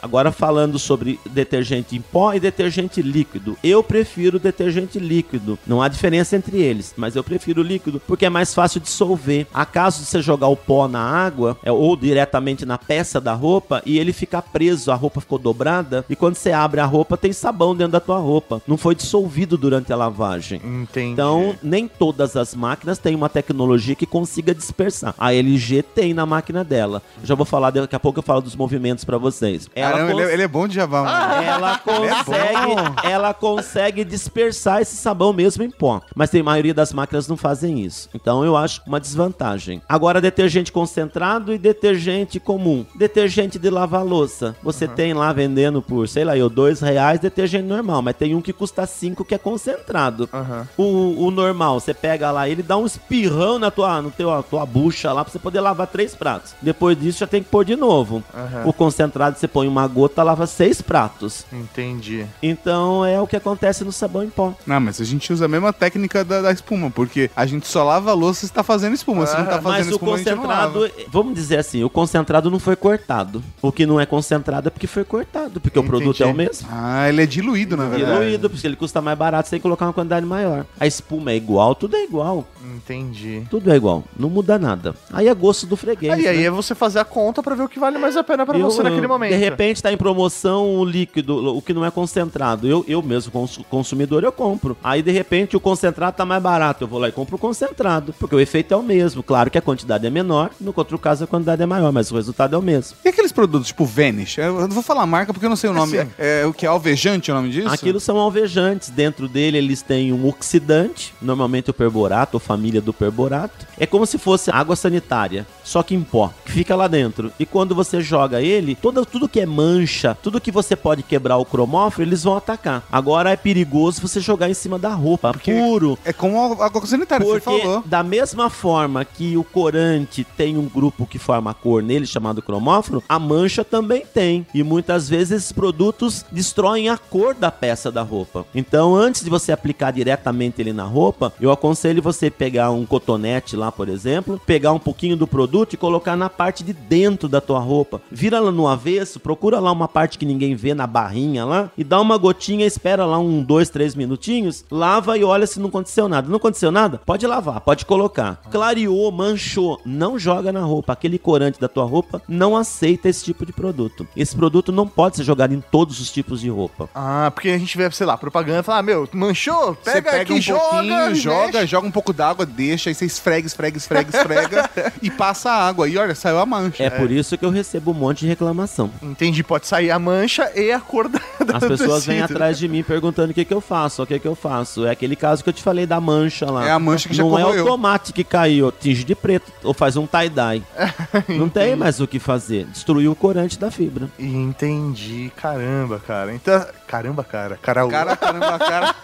Agora falando sobre detergente em pó e detergente líquido. Eu prefiro detergente líquido. Não há diferença entre eles, mas eu prefiro o líquido porque é mais fácil dissolver. Acaso de você jogar o pó na água é, ou diretamente na peça da roupa e ele ficar preso, a roupa ficou dobrada e quando você abre a roupa tem sabão dentro da tua roupa. Não foi dissolvido durante a lavagem. Entendi. Então, nem todas as máquinas têm uma tecnologia que consiga dispersar. A LG tem na máquina dela. Já vou falar, daqui a pouco eu falo dos movimentos pra vocês. Ela, Caramba, ele, é- ele é bom de Java, mano. ela consegue, ela consegue dispersar esse sabão mesmo em pó. Mas tem a maioria das máquinas não fazem isso. Então eu acho uma desvantagem. Agora detergente concentrado e detergente comum. Detergente de lavar louça. Você tem lá vendendo por, sei lá, eu dois reais detergente normal, mas tem um que custa cinco que é concentrado. Aham. O, o normal, você pega lá, ele dá um espirrão na tua, no teu, tua bucha lá pra você poder lavar três pratos. Depois disso já tem que pôr de novo. Aham. O concentrado você põe uma gota, lava seis pratos. Entendi. Então é o que acontece no sabão em pó. Não, mas a gente usa a mesma técnica da, da espuma, porque a gente só lava a louça se tá fazendo espuma. Se não tá fazendo Mas o espuma, a gente não concentrado, lava. vamos vamos dizer assim, o concentrado não foi cortado. O que não é concentrado é porque foi cortado, porque o produto é o mesmo. Ah, ele é diluído, na verdade. Diluído, porque ele custa mais barato, você tem que colocar uma quantidade maior. A espuma é igual, tudo é igual. Entendi. Tudo é igual, não muda nada. Aí é gosto do freguês. Aí, aí né? é você fazer a conta pra ver o que vale mais a pena pra Eu, você naquele momento. De repente tá em promoção o líquido, o que não é concentrado. Eu, eu mesmo, cons- consumidor, eu compro. Aí de repente o concentrado tá mais barato. Eu vou lá e compro o concentrado. Porque o efeito é o mesmo. Claro que a quantidade é menor, no outro caso a quantidade é maior, mas o resultado é o mesmo. E aqueles produtos tipo Vanish? Eu não vou falar a marca porque eu não sei o nome. Assim. É, o que é alvejante é o nome disso? Aquilo são alvejantes. Dentro dele eles têm um oxidante, normalmente o perborato, ou família do perborato. É como se fosse água sanitária, só que em pó, que fica lá dentro. E quando você joga ele, toda, tudo que é mancha, tudo que você pode quebrar o cromófilo, eles vão atacar. Agora é perigoso você jogar em cima da roupa, puro. É como água sanitária, você Porque falou. da mesma forma que o corante tem um grupo que forma a cor nele, chamado cromófilo, a mancha também tem. E muitas vezes esses produtos destroem a cor da peça da roupa. Então, antes de você aplicar diretamente ele na roupa, eu aconselho você pegar um cotonete lá, por exemplo, pegar um pouquinho do produto e colocar na parte de dentro da tua roupa. Vira ela no avesso, procura lá uma parte que ninguém vê na barrinha lá e dá uma gotinha, espera lá um, dois, três minutinhos, lava e olha se não aconteceu nada. Não aconteceu nada? Pode lavar, pode colocar. Clareou, manchou, não joga na roupa. Aquele corante da tua roupa não aceita esse tipo de produto. Esse produto não pode ser jogado em todos os tipos de roupa. Ah, porque a gente vê, sei lá, propaganda e fala, ah, meu, manchou? Pega, pega aqui, um joga, pouquinho, e joga, mexe. joga um pouco d'água, deixa, aí você esfrega, esfrega, esfrega, esfrega [laughs] e passa a água. E olha, saiu a mancha. É, por isso que eu recebo um monte de reclamação. Entendi, pode sair a mancha e a cor da, da As pessoas vêm atrás de mim perguntando o que, que eu faço, o que, que eu faço. É aquele caso que eu te falei da mancha lá. É a mancha que já Não é o tomate que caiu, tinge de preto ou faz um tie-dye. [laughs] Não tem mais o que fazer. Destruiu o corante da fibra. Entendi, caramba, cara. Então, caramba, cara. Cara, Cara, caramba, cara.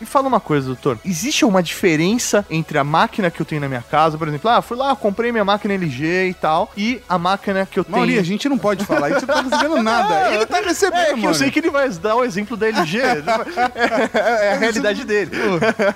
Me [laughs] fala uma coisa, doutor. Existe uma diferença entre a máquina que eu tenho na minha casa, por exemplo, ah, fui lá, comprei minha máquina LG e tal, e a máquina que eu tenho. Mauri, a gente não pode falar isso, você não tá recebendo nada. [laughs] Ele tá recebendo, É que mano. eu sei que ele vai dar o exemplo da LG. é, é a realidade dele.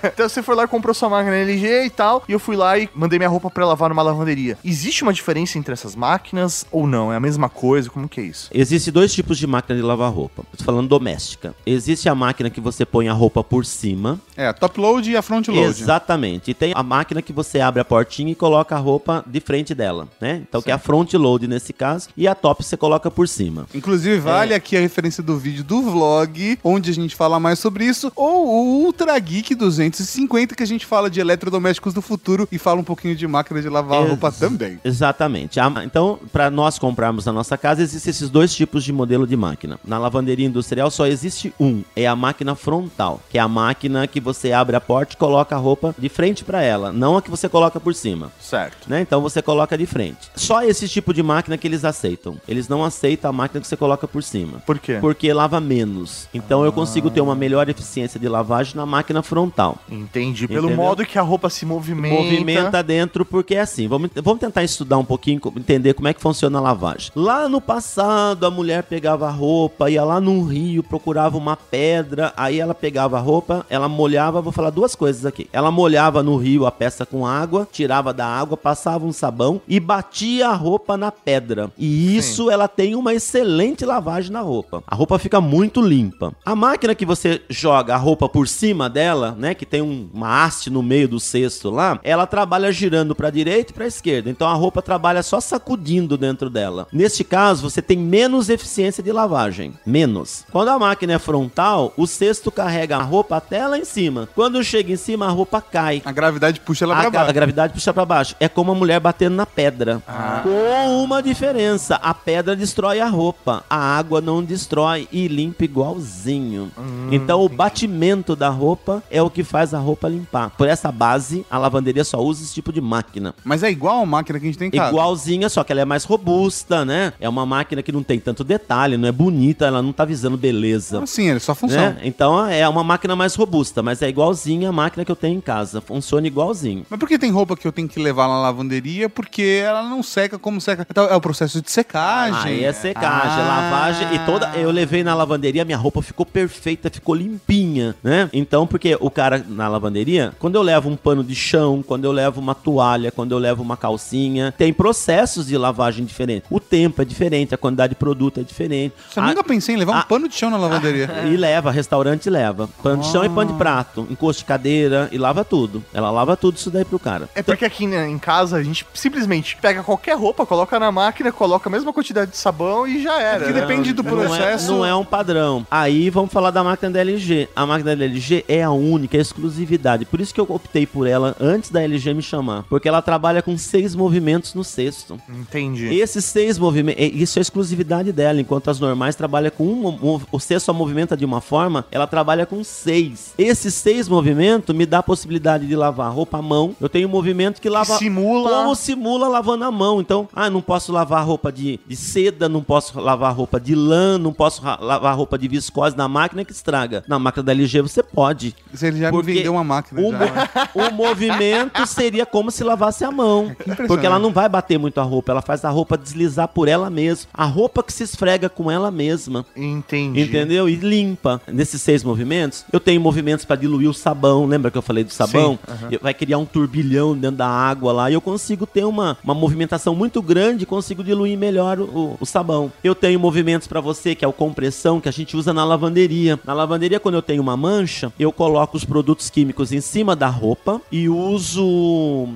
então você foi lá e comprou sua máquina LG e tal, e eu fui lá e mandei minha roupa pra lavar numa lavanderia. Existe uma diferença entre essas máquinas ou não? É a mesma coisa? Como que é isso? Existem dois tipos de máquina de lavar roupa. Estou falando doméstica. Existe a máquina que você põe a roupa por cima. É, a top load e a front load. Exatamente. E tem a máquina que você abre a portinha e coloca a roupa de frente dela, né? Então que é a front load nesse caso. E a top você coloca por cima. Inclusive, vale aqui a referência do vídeo do vlog, onde a gente fala mais sobre isso, ou o Ultra Geek 250, que a gente fala de eletrodomésticos do futuro e fala um pouquinho de máquina de lavar Ex- roupa também. Exatamente. Então, para nós comprarmos na nossa casa, existem esses dois tipos de modelo de máquina. Na lavanderia industrial só existe um, é a máquina frontal, que é a máquina que você abre a porta e coloca a roupa de frente para ela, não a que você coloca por cima. Certo. Né? Então você coloca de frente. Só esse tipo de máquina que eles aceitam. Eles não aceitam a máquina que você coloca por cima. Por quê? Porque lava menos. Então eu consigo ter uma melhor eficiência de lavagem na máquina frontal. Entendi. Pelo Entendeu? modo que a roupa se movimenta. Movimenta dentro, porque é assim. Vamos, vamos tentar estudar um pouquinho, entender como é que funciona a lavagem. Lá no passado, a mulher pegava a roupa, ia lá num rio, procurava uma pedra, aí ela pegava a roupa, ela molhava, vou falar duas coisas aqui. Ela molhava no rio a peça com água, tirava da água, passava um sabão e batia a roupa na pedra. E isso ela tem uma excelente lavagem na roupa. A roupa fica muito limpa. A máquina que você joga a roupa por cima dela, né, que tem um- uma haste no meio do cesto lá, ela trabalha girando para direita e para esquerda. Então a roupa trabalha só sacudindo dentro dela. Neste caso, você tem menos eficiência de lavagem, menos. Quando a máquina é frontal, o cesto carrega a roupa até lá em cima. Quando chega em cima, a roupa cai. A gravidade puxa ela A, pra gra- a baixo. gravidade puxa pra baixo. É como a mulher batendo na pedra. Com uma diferença. A pedra destrói a roupa. A água não destrói e limpa igualzinho. então o batimento da roupa é o que faz a roupa limpar. Por essa base, a lavanderia só usa esse tipo de máquina. Mas é igual a máquina que a gente tem em casa. Igualzinha, só que ela é mais robusta, né? É uma máquina que não tem tanto detalhe, não é bonita, ela não tá visando beleza. Assim, ele só funciona. Né? Então é uma máquina mais robusta. mas é igualzinho a máquina que eu tenho em casa. Funciona igualzinho. Mas por que tem roupa que eu tenho que levar na lavanderia? Porque ela não seca como seca. Então, é o processo de secagem. Aí é secagem, é Ah. lavagem e toda. Eu levei na lavanderia, minha roupa ficou perfeita, ficou limpinha, né? Então, porque o cara na lavanderia, quando eu levo um pano de chão, quando eu levo uma toalha, quando eu levo uma calcinha, tem processos de lavagem diferentes. O tempo é diferente, a quantidade de produto é diferente. Você A- nunca pensei em levar um Ah. pano de chão na lavanderia. [laughs] E leva, restaurante leva. Pano de chão e pano de prato, encosto de cadeira e lava tudo. Ela lava tudo isso daí pro cara. É porque aqui né, em casa a gente simplesmente pega qualquer roupa, coloca na máquina, coloca a mesma quantidade de sabão e já era. porque né? depende do Não é- processo. Não é, um padrão. Aí vamos falar da máquina da LG. A máquina da LG é a única, é a exclusividade. Por isso que eu optei por ela antes da LG me chamar. Porque ela trabalha com seis movimentos no cesto. Entendi. Esses seis movimentos, isso é exclusividade dela. Enquanto as normais trabalham com um, o cesto só movimenta de uma forma, ela trabalha com seis. Esses seis movimentos me dá a possibilidade de lavar roupa à mão. Eu tenho um movimento que lava simula- como simula lavando a mão. Então, ah, não posso lavar roupa de, de seda, não posso lavar roupa de lã, não posso lavar roupa de viscose na máquina que estraga. Na máquina da LG você pode. Você já me vendeu uma máquina. O, já. mo- [laughs] o movimento seria como se lavasse a mão. Porque ela não vai bater muito a roupa, ela faz a roupa deslizar por ela mesma. A roupa que se esfrega com ela mesma. Entendi. Entendeu? E limpa. Nesses seis movimentos, eu tenho movimentos para diluir o sabão. Lembra que eu falei do sabão? Eu- Vai criar um turbilhão dentro da água lá. E eu consigo ter uma, uma movimentação muito grande e consigo diluir melhor o, o sabão. Eu tenho movimentos para você, que é o compressão, que a gente usa na lavanderia. Na lavanderia, quando eu tenho uma mancha, eu coloco os produtos químicos em cima da roupa e uso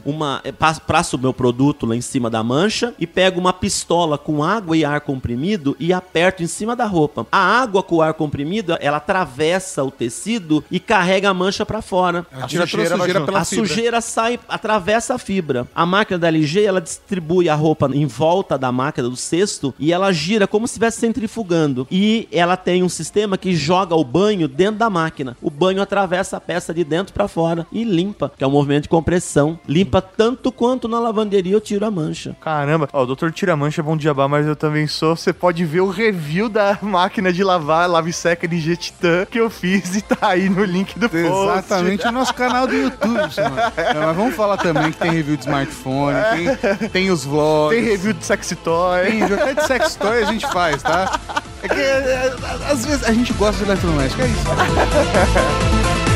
uma. eh, pas- Passo o meu produto lá em cima da mancha e pego uma pistola com água e ar comprimido e aperto em cima da roupa. A água com o ar comprimido, ela atravessa o tecido e carrega a mancha para fora. Toda a sujeira sujeira a fibra. sujeira sai, atravessa a fibra. A máquina da LG, ela distribui a roupa em volta da máquina do cesto e ela gira como se estivesse centrifugando. E ela tem um sistema que joga o banho dentro da máquina. O banho atravessa a peça de dentro para fora e limpa, que é um movimento compressão. Limpa tanto quanto na lavanderia eu tiro a mancha. Caramba, ó, o Dr. Tiramancha é bom diabá, mas eu também sou. Você pode ver o review da [laughs] máquina de lavar, lave seca LG Titan que eu fiz e tá aí no link do post. Exatamente, o nosso canal do YouTube, senhor. [laughs] Mas vamos falar também que tem review de smartphone, tem, tem os vlogs. Tem review de sex toy. Tem review até de sex toy a gente faz, tá? É que é, é, às vezes a gente gosta de eletrodoméstico, é isso. [laughs]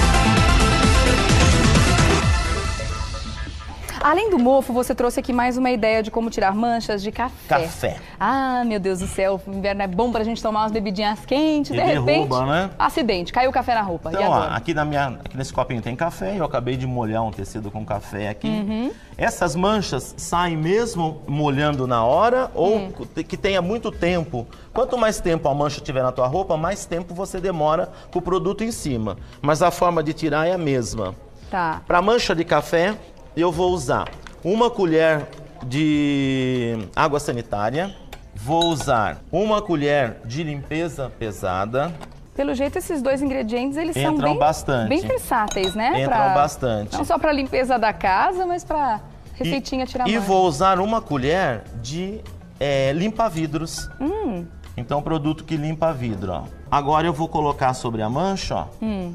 Além do mofo, você trouxe aqui mais uma ideia de como tirar manchas de café. Café. Ah, meu Deus do céu, o inverno é bom pra gente tomar umas bebidinhas quentes, E de repente. derruba, né? Acidente, caiu o café na roupa. Então, ó, aqui, na minha, aqui nesse copinho tem café, eu acabei de molhar um tecido com café aqui. Uhum. Essas manchas saem mesmo molhando na hora ou Hum. que tenha muito tempo. Quanto mais tempo a mancha tiver na tua roupa, mais tempo você demora com o produto em cima. Mas a forma de tirar é a mesma. Tá. Para mancha de café, eu vou usar uma colher de água sanitária, vou usar uma colher de limpeza pesada, Pelo jeito, esses dois ingredientes, eles são Entram bem, bastante. bem versáteis, né? Entram bastante. Não só pra limpeza da casa, mas pra receitinha tirar E mancha. vou usar uma colher de é, limpa-vidros. Hum. Então, produto que limpa vidro, ó. Agora eu vou colocar sobre a mancha, ó. Hum.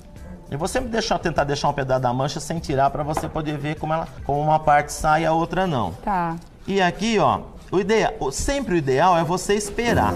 E vou sempre deixar, tentar deixar um pedaço da mancha sem tirar para você poder ver como, ela, como uma parte sai e a outra não. Tá. E aqui, ó, o ideal, sempre o ideal é você esperar.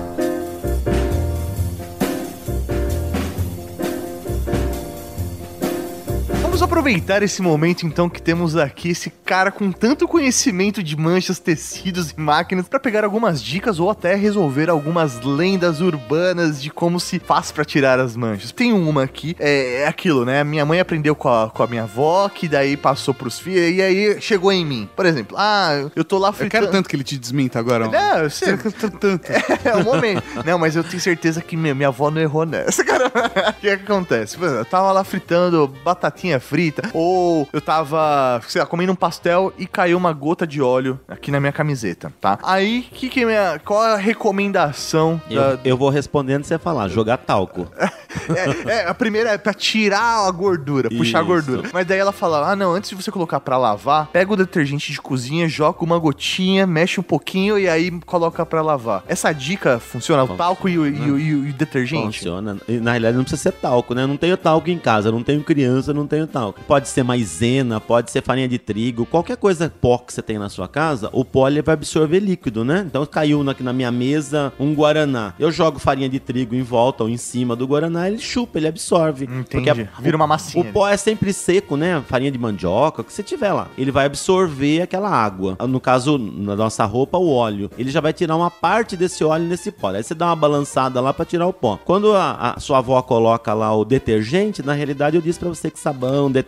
Aproveitar esse momento então que temos aqui esse cara com tanto conhecimento de manchas, tecidos e máquinas para pegar algumas dicas ou até resolver algumas lendas urbanas de como se faz para tirar as manchas. Tem uma aqui, é, é aquilo, né? Minha mãe aprendeu com a, com a minha avó, que daí passou pros filhos e aí chegou em mim. Por exemplo, ah, eu tô lá Eu fritando... quero tanto que ele te desminta agora. mano. Não, eu sei. Eu quero tanto. [laughs] É o momento. Não, mas eu tenho certeza que minha, minha avó não errou nessa, [laughs] cara. O que, que acontece? Eu tava lá fritando batatinha frita frita. Ou eu tava, sei lá, comendo um pastel e caiu uma gota de óleo aqui na minha camiseta, tá? Aí, que que é minha, qual a recomendação Eu, da, eu vou respondendo você falar, jogar talco. [laughs] é, é, a primeira é pra tirar a gordura, puxar a Isso. gordura. Mas daí ela fala: ah, não, antes de você colocar pra lavar, pega o detergente de cozinha, joga uma gotinha, mexe um pouquinho e aí coloca pra lavar. Essa dica funciona? O talco e o, e o- e o- detergente? Funciona. E, na realidade não precisa ser talco, né? Eu não tenho talco em casa, não tenho criança, não tenho talco. Pode ser maisena, pode ser farinha de trigo, qualquer coisa pó que você tem na sua casa, o pó ele vai absorver líquido, né? Então caiu na- aqui na minha mesa um guaraná. Eu jogo farinha de trigo em volta ou em cima do guaraná, ele chupa, ele absorve. Entendi. a- Vira uma massinha. O pó é sempre seco, né? Farinha de mandioca, o que você tiver lá. Ele vai absorver aquela água. No caso, na nossa roupa, o óleo. Ele já vai tirar uma parte desse óleo nesse pó. Aí você dá uma balançada lá pra tirar o pó. Quando a, a sua avó coloca lá o detergente, na realidade eu disse pra você que sabão, detergente,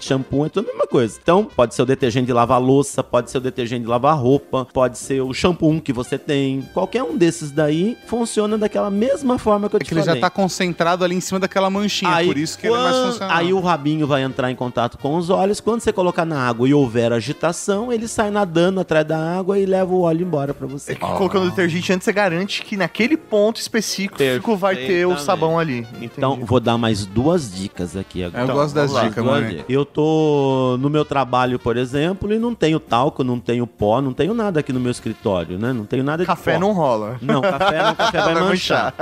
shampoo é tudo a mesma coisa. Então, pode ser o detergente de lavar louça, pode ser o detergente de lavar roupa, pode ser o shampoo que você tem. Qualquer um desses daí funciona daquela mesma forma que eu É te que ele já falei. tá concentrado ali em cima daquela manchinha, por isso que ele é mais quando- funcional. Aí o rabinho vai entrar em contato com os olhos. Quando você colocar na água e houver agitação, ele sai nadando atrás da água e leva o óleo embora pra É você. que colocando detergente antes você garante que naquele ponto específico vai ter o sabão ali. Então, Entendi. vou dar mais duas dicas aqui agora. Eu Então, gosto das dicas, Eu tô no meu trabalho, por exemplo, e não tenho talco, não tenho pó, não tenho nada aqui no meu escritório, né? Não tenho nada de Café pó. não rola. Não, café não, café vai [laughs] manchar.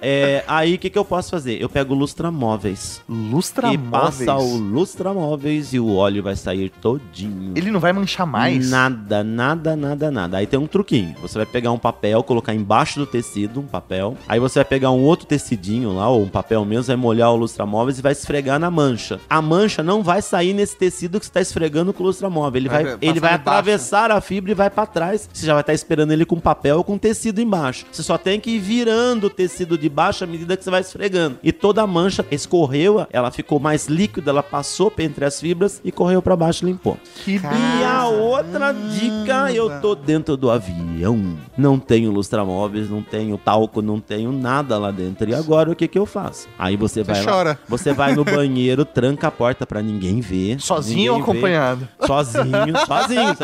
É, aí o que, que eu posso fazer? Eu pego lustramóveis. Lustra e passa o lustramóveis e o óleo vai sair todinho. Ele não vai manchar mais? Nada, nada, nada, nada. Aí tem um truquinho. Você vai pegar um papel, colocar embaixo do tecido, um papel. Aí você vai pegar um outro tecidinho lá, ou um papel mesmo, vai molhar o lustramóveis e vai esfregar na mancha. A mancha não vai sair nesse tecido que você está esfregando com o lustramóvel. Ele Vai vai, ele vai debaixo. atravessar a fibra e vai para trás. Você já vai estar esperando ele com papel ou com tecido embaixo. Você só tem que ir virando o tecido de baixo à medida que você vai esfregando. E toda a mancha escorreu, ela ficou mais líquida, ela passou entre as fibras e correu para baixo e limpou. Que E a outra dica, eu tô dentro do avião. Não tenho lustramóveis, não tenho talco, não tenho nada lá dentro. E agora o que que eu faço? Aí você, vai lá, chora. você vai no [laughs] banheiro, tranca a porta pra ninguém ver. Sozinho ou ninguém ver. acompanhado? Sozinho, [laughs] sozinho.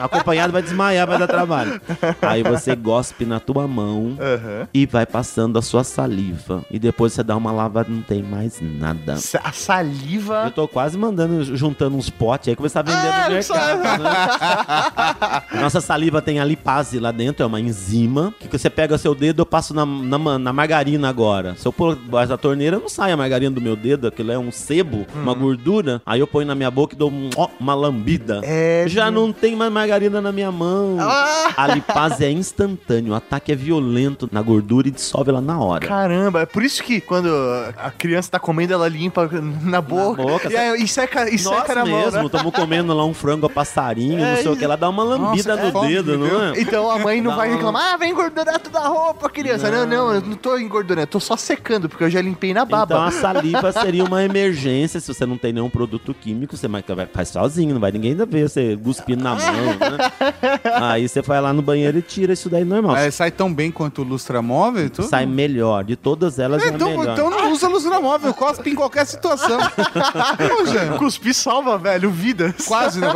Acompanhado vai desmaiar, vai dar trabalho. Aí você gospe na tua mão Aham. e vai passando a sua saliva. E depois você dá uma lavada, não tem mais nada. A saliva. Eu tô quase mandando, juntando uns potes aí, começar a vender Ah, no mercado. né? Nossa saliva tem a lipase lá dentro, é uma enzima. Que você pega seu dedo, eu passo na, na, na margarina agora. Se eu pôr da torneira, não sai a margarina do meu dedo, aquilo é um sebo, uma gordura. Aí eu ponho na minha boca e dou um- ó, uma lambida. É, Já não tem mais margarina na minha mão. Ah! A lipase é instantâneo, o ataque é violento na gordura e dissolve ela na hora. Caramba, é por isso que quando a criança tá comendo, ela limpa na boca. boca, e, aí, e seca, e Nós seca na mão, mesmo, né? estamos comendo lá um frango a passarinho, não É sei o que, ela dá uma lambida Nossa, no é dedo, não é? Então a mãe não Dá vai um- reclamar, ah, vem engordurar toda a roupa, criança. Não, não, eu não tô engordurando, eu tô só secando, porque eu já limpei na baba. Então a saliva seria uma emergência se você não tem nenhum produto químico, você vai- faz sozinho, não vai ninguém ainda ver você cuspindo na mão, né? [laughs] Aí você vai lá no banheiro e tira isso daí normal. É, sai tão bem quanto o lustramóvel? Tudo? Sai melhor, de todas elas é, então, melhor. então não usa lustramóvel, cospe em qualquer situação. [laughs] Cuspir salva, velho, vidas. quase, né?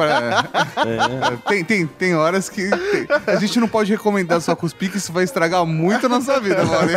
É. Tem, tem, tem horas que tem- a gente não pode recomendar só cuspir, que isso vai estragar muito a nossa vida, mano. [laughs]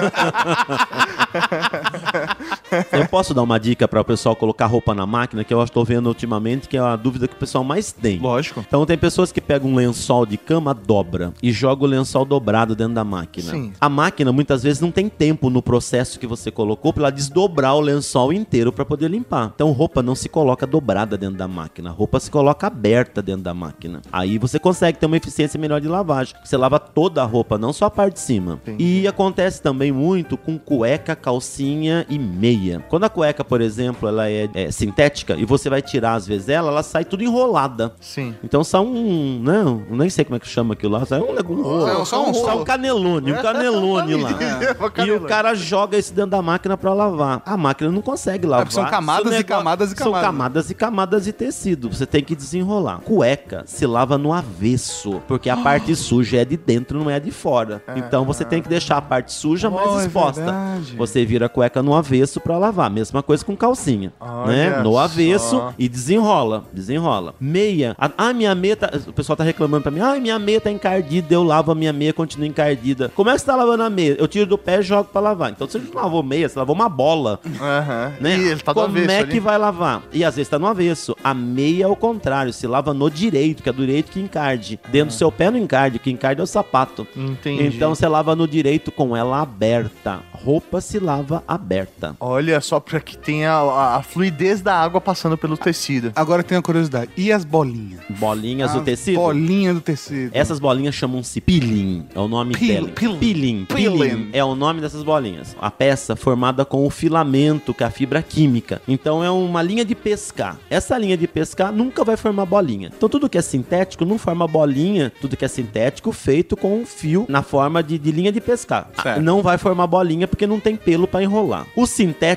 Eu posso dar uma dica para o pessoal colocar roupa na máquina, que eu estou vendo ultimamente, que é a dúvida que o pessoal mais tem. Lógico. Então tem pessoas que pegam um lençol de cama, dobra e joga o lençol dobrado dentro da máquina. Sim. A máquina muitas vezes não tem tempo no processo que você colocou para ela desdobrar o lençol inteiro para poder limpar. Então roupa não se coloca dobrada dentro da máquina, roupa se coloca aberta dentro da máquina. Aí você consegue ter uma eficiência melhor de lavagem. Você lava toda a roupa, não só a parte de cima. Entendi. E acontece também muito com cueca, calcinha e meia. Quando a cueca, por exemplo, ela é, é sintética e você vai tirar às vezes ela, ela sai tudo enrolada. Sim. Então são um, não, nem sei como é que chama aquilo lá, sai um, um rolo, só um só rolo. um canelone, um canelone lá. E o cara joga isso dentro da máquina pra lavar. A máquina não consegue lavar. são camadas Se o e camadas e São camadas. camadas e camadas de tecido. Você tem que desenrolar. Cueca se lava no avesso, porque a parte suja é de dentro, não é de fora. Então você tem que deixar a parte suja mais Oh, é exposta. Você vira a cueca no avesso pra lavar. Mesma coisa com calcinha, Olha né? No só. avesso e desenrola, desenrola. Meia, a- ah, minha meia tá, o pessoal tá reclamando pra mim, ah, minha meia tá encardida, eu lavo a minha meia, continua encardida. Como é que você tá lavando a meia? Eu tiro do pé e jogo pra lavar. Então você não lavou meia, você lavou uma bola. Aham. Né? E ele tá do Como avesso é ali. que vai lavar? E às vezes tá no avesso. A meia é o contrário, se lava no direito, que é do direito que encarde. Dentro do seu pé não encarde, o que encarde é o sapato. Entendi. Então você lava no direito com ela aberta. Roupa se lava aberta. Olha só pra que tenha a, a fluidez da água passando pelo tecido. Agora tem uma curiosidade. E as bolinhas? Bolinhas do As tecido. Bolinha do tecido. Essas bolinhas chamam-se pilim. É o nome Pil- dela. pil- Pilim. Pilim. Pilim. É o nome dessas bolinhas. A peça formada com o filamento, que é a fibra química. Então é uma linha de pescar. Essa linha de pescar nunca vai formar bolinha. Então tudo que é sintético não forma bolinha. Tudo que é sintético feito com um fio na forma de, de linha de pescar. Certo. Não vai formar bolinha porque não tem pelo pra enrolar. O sintético,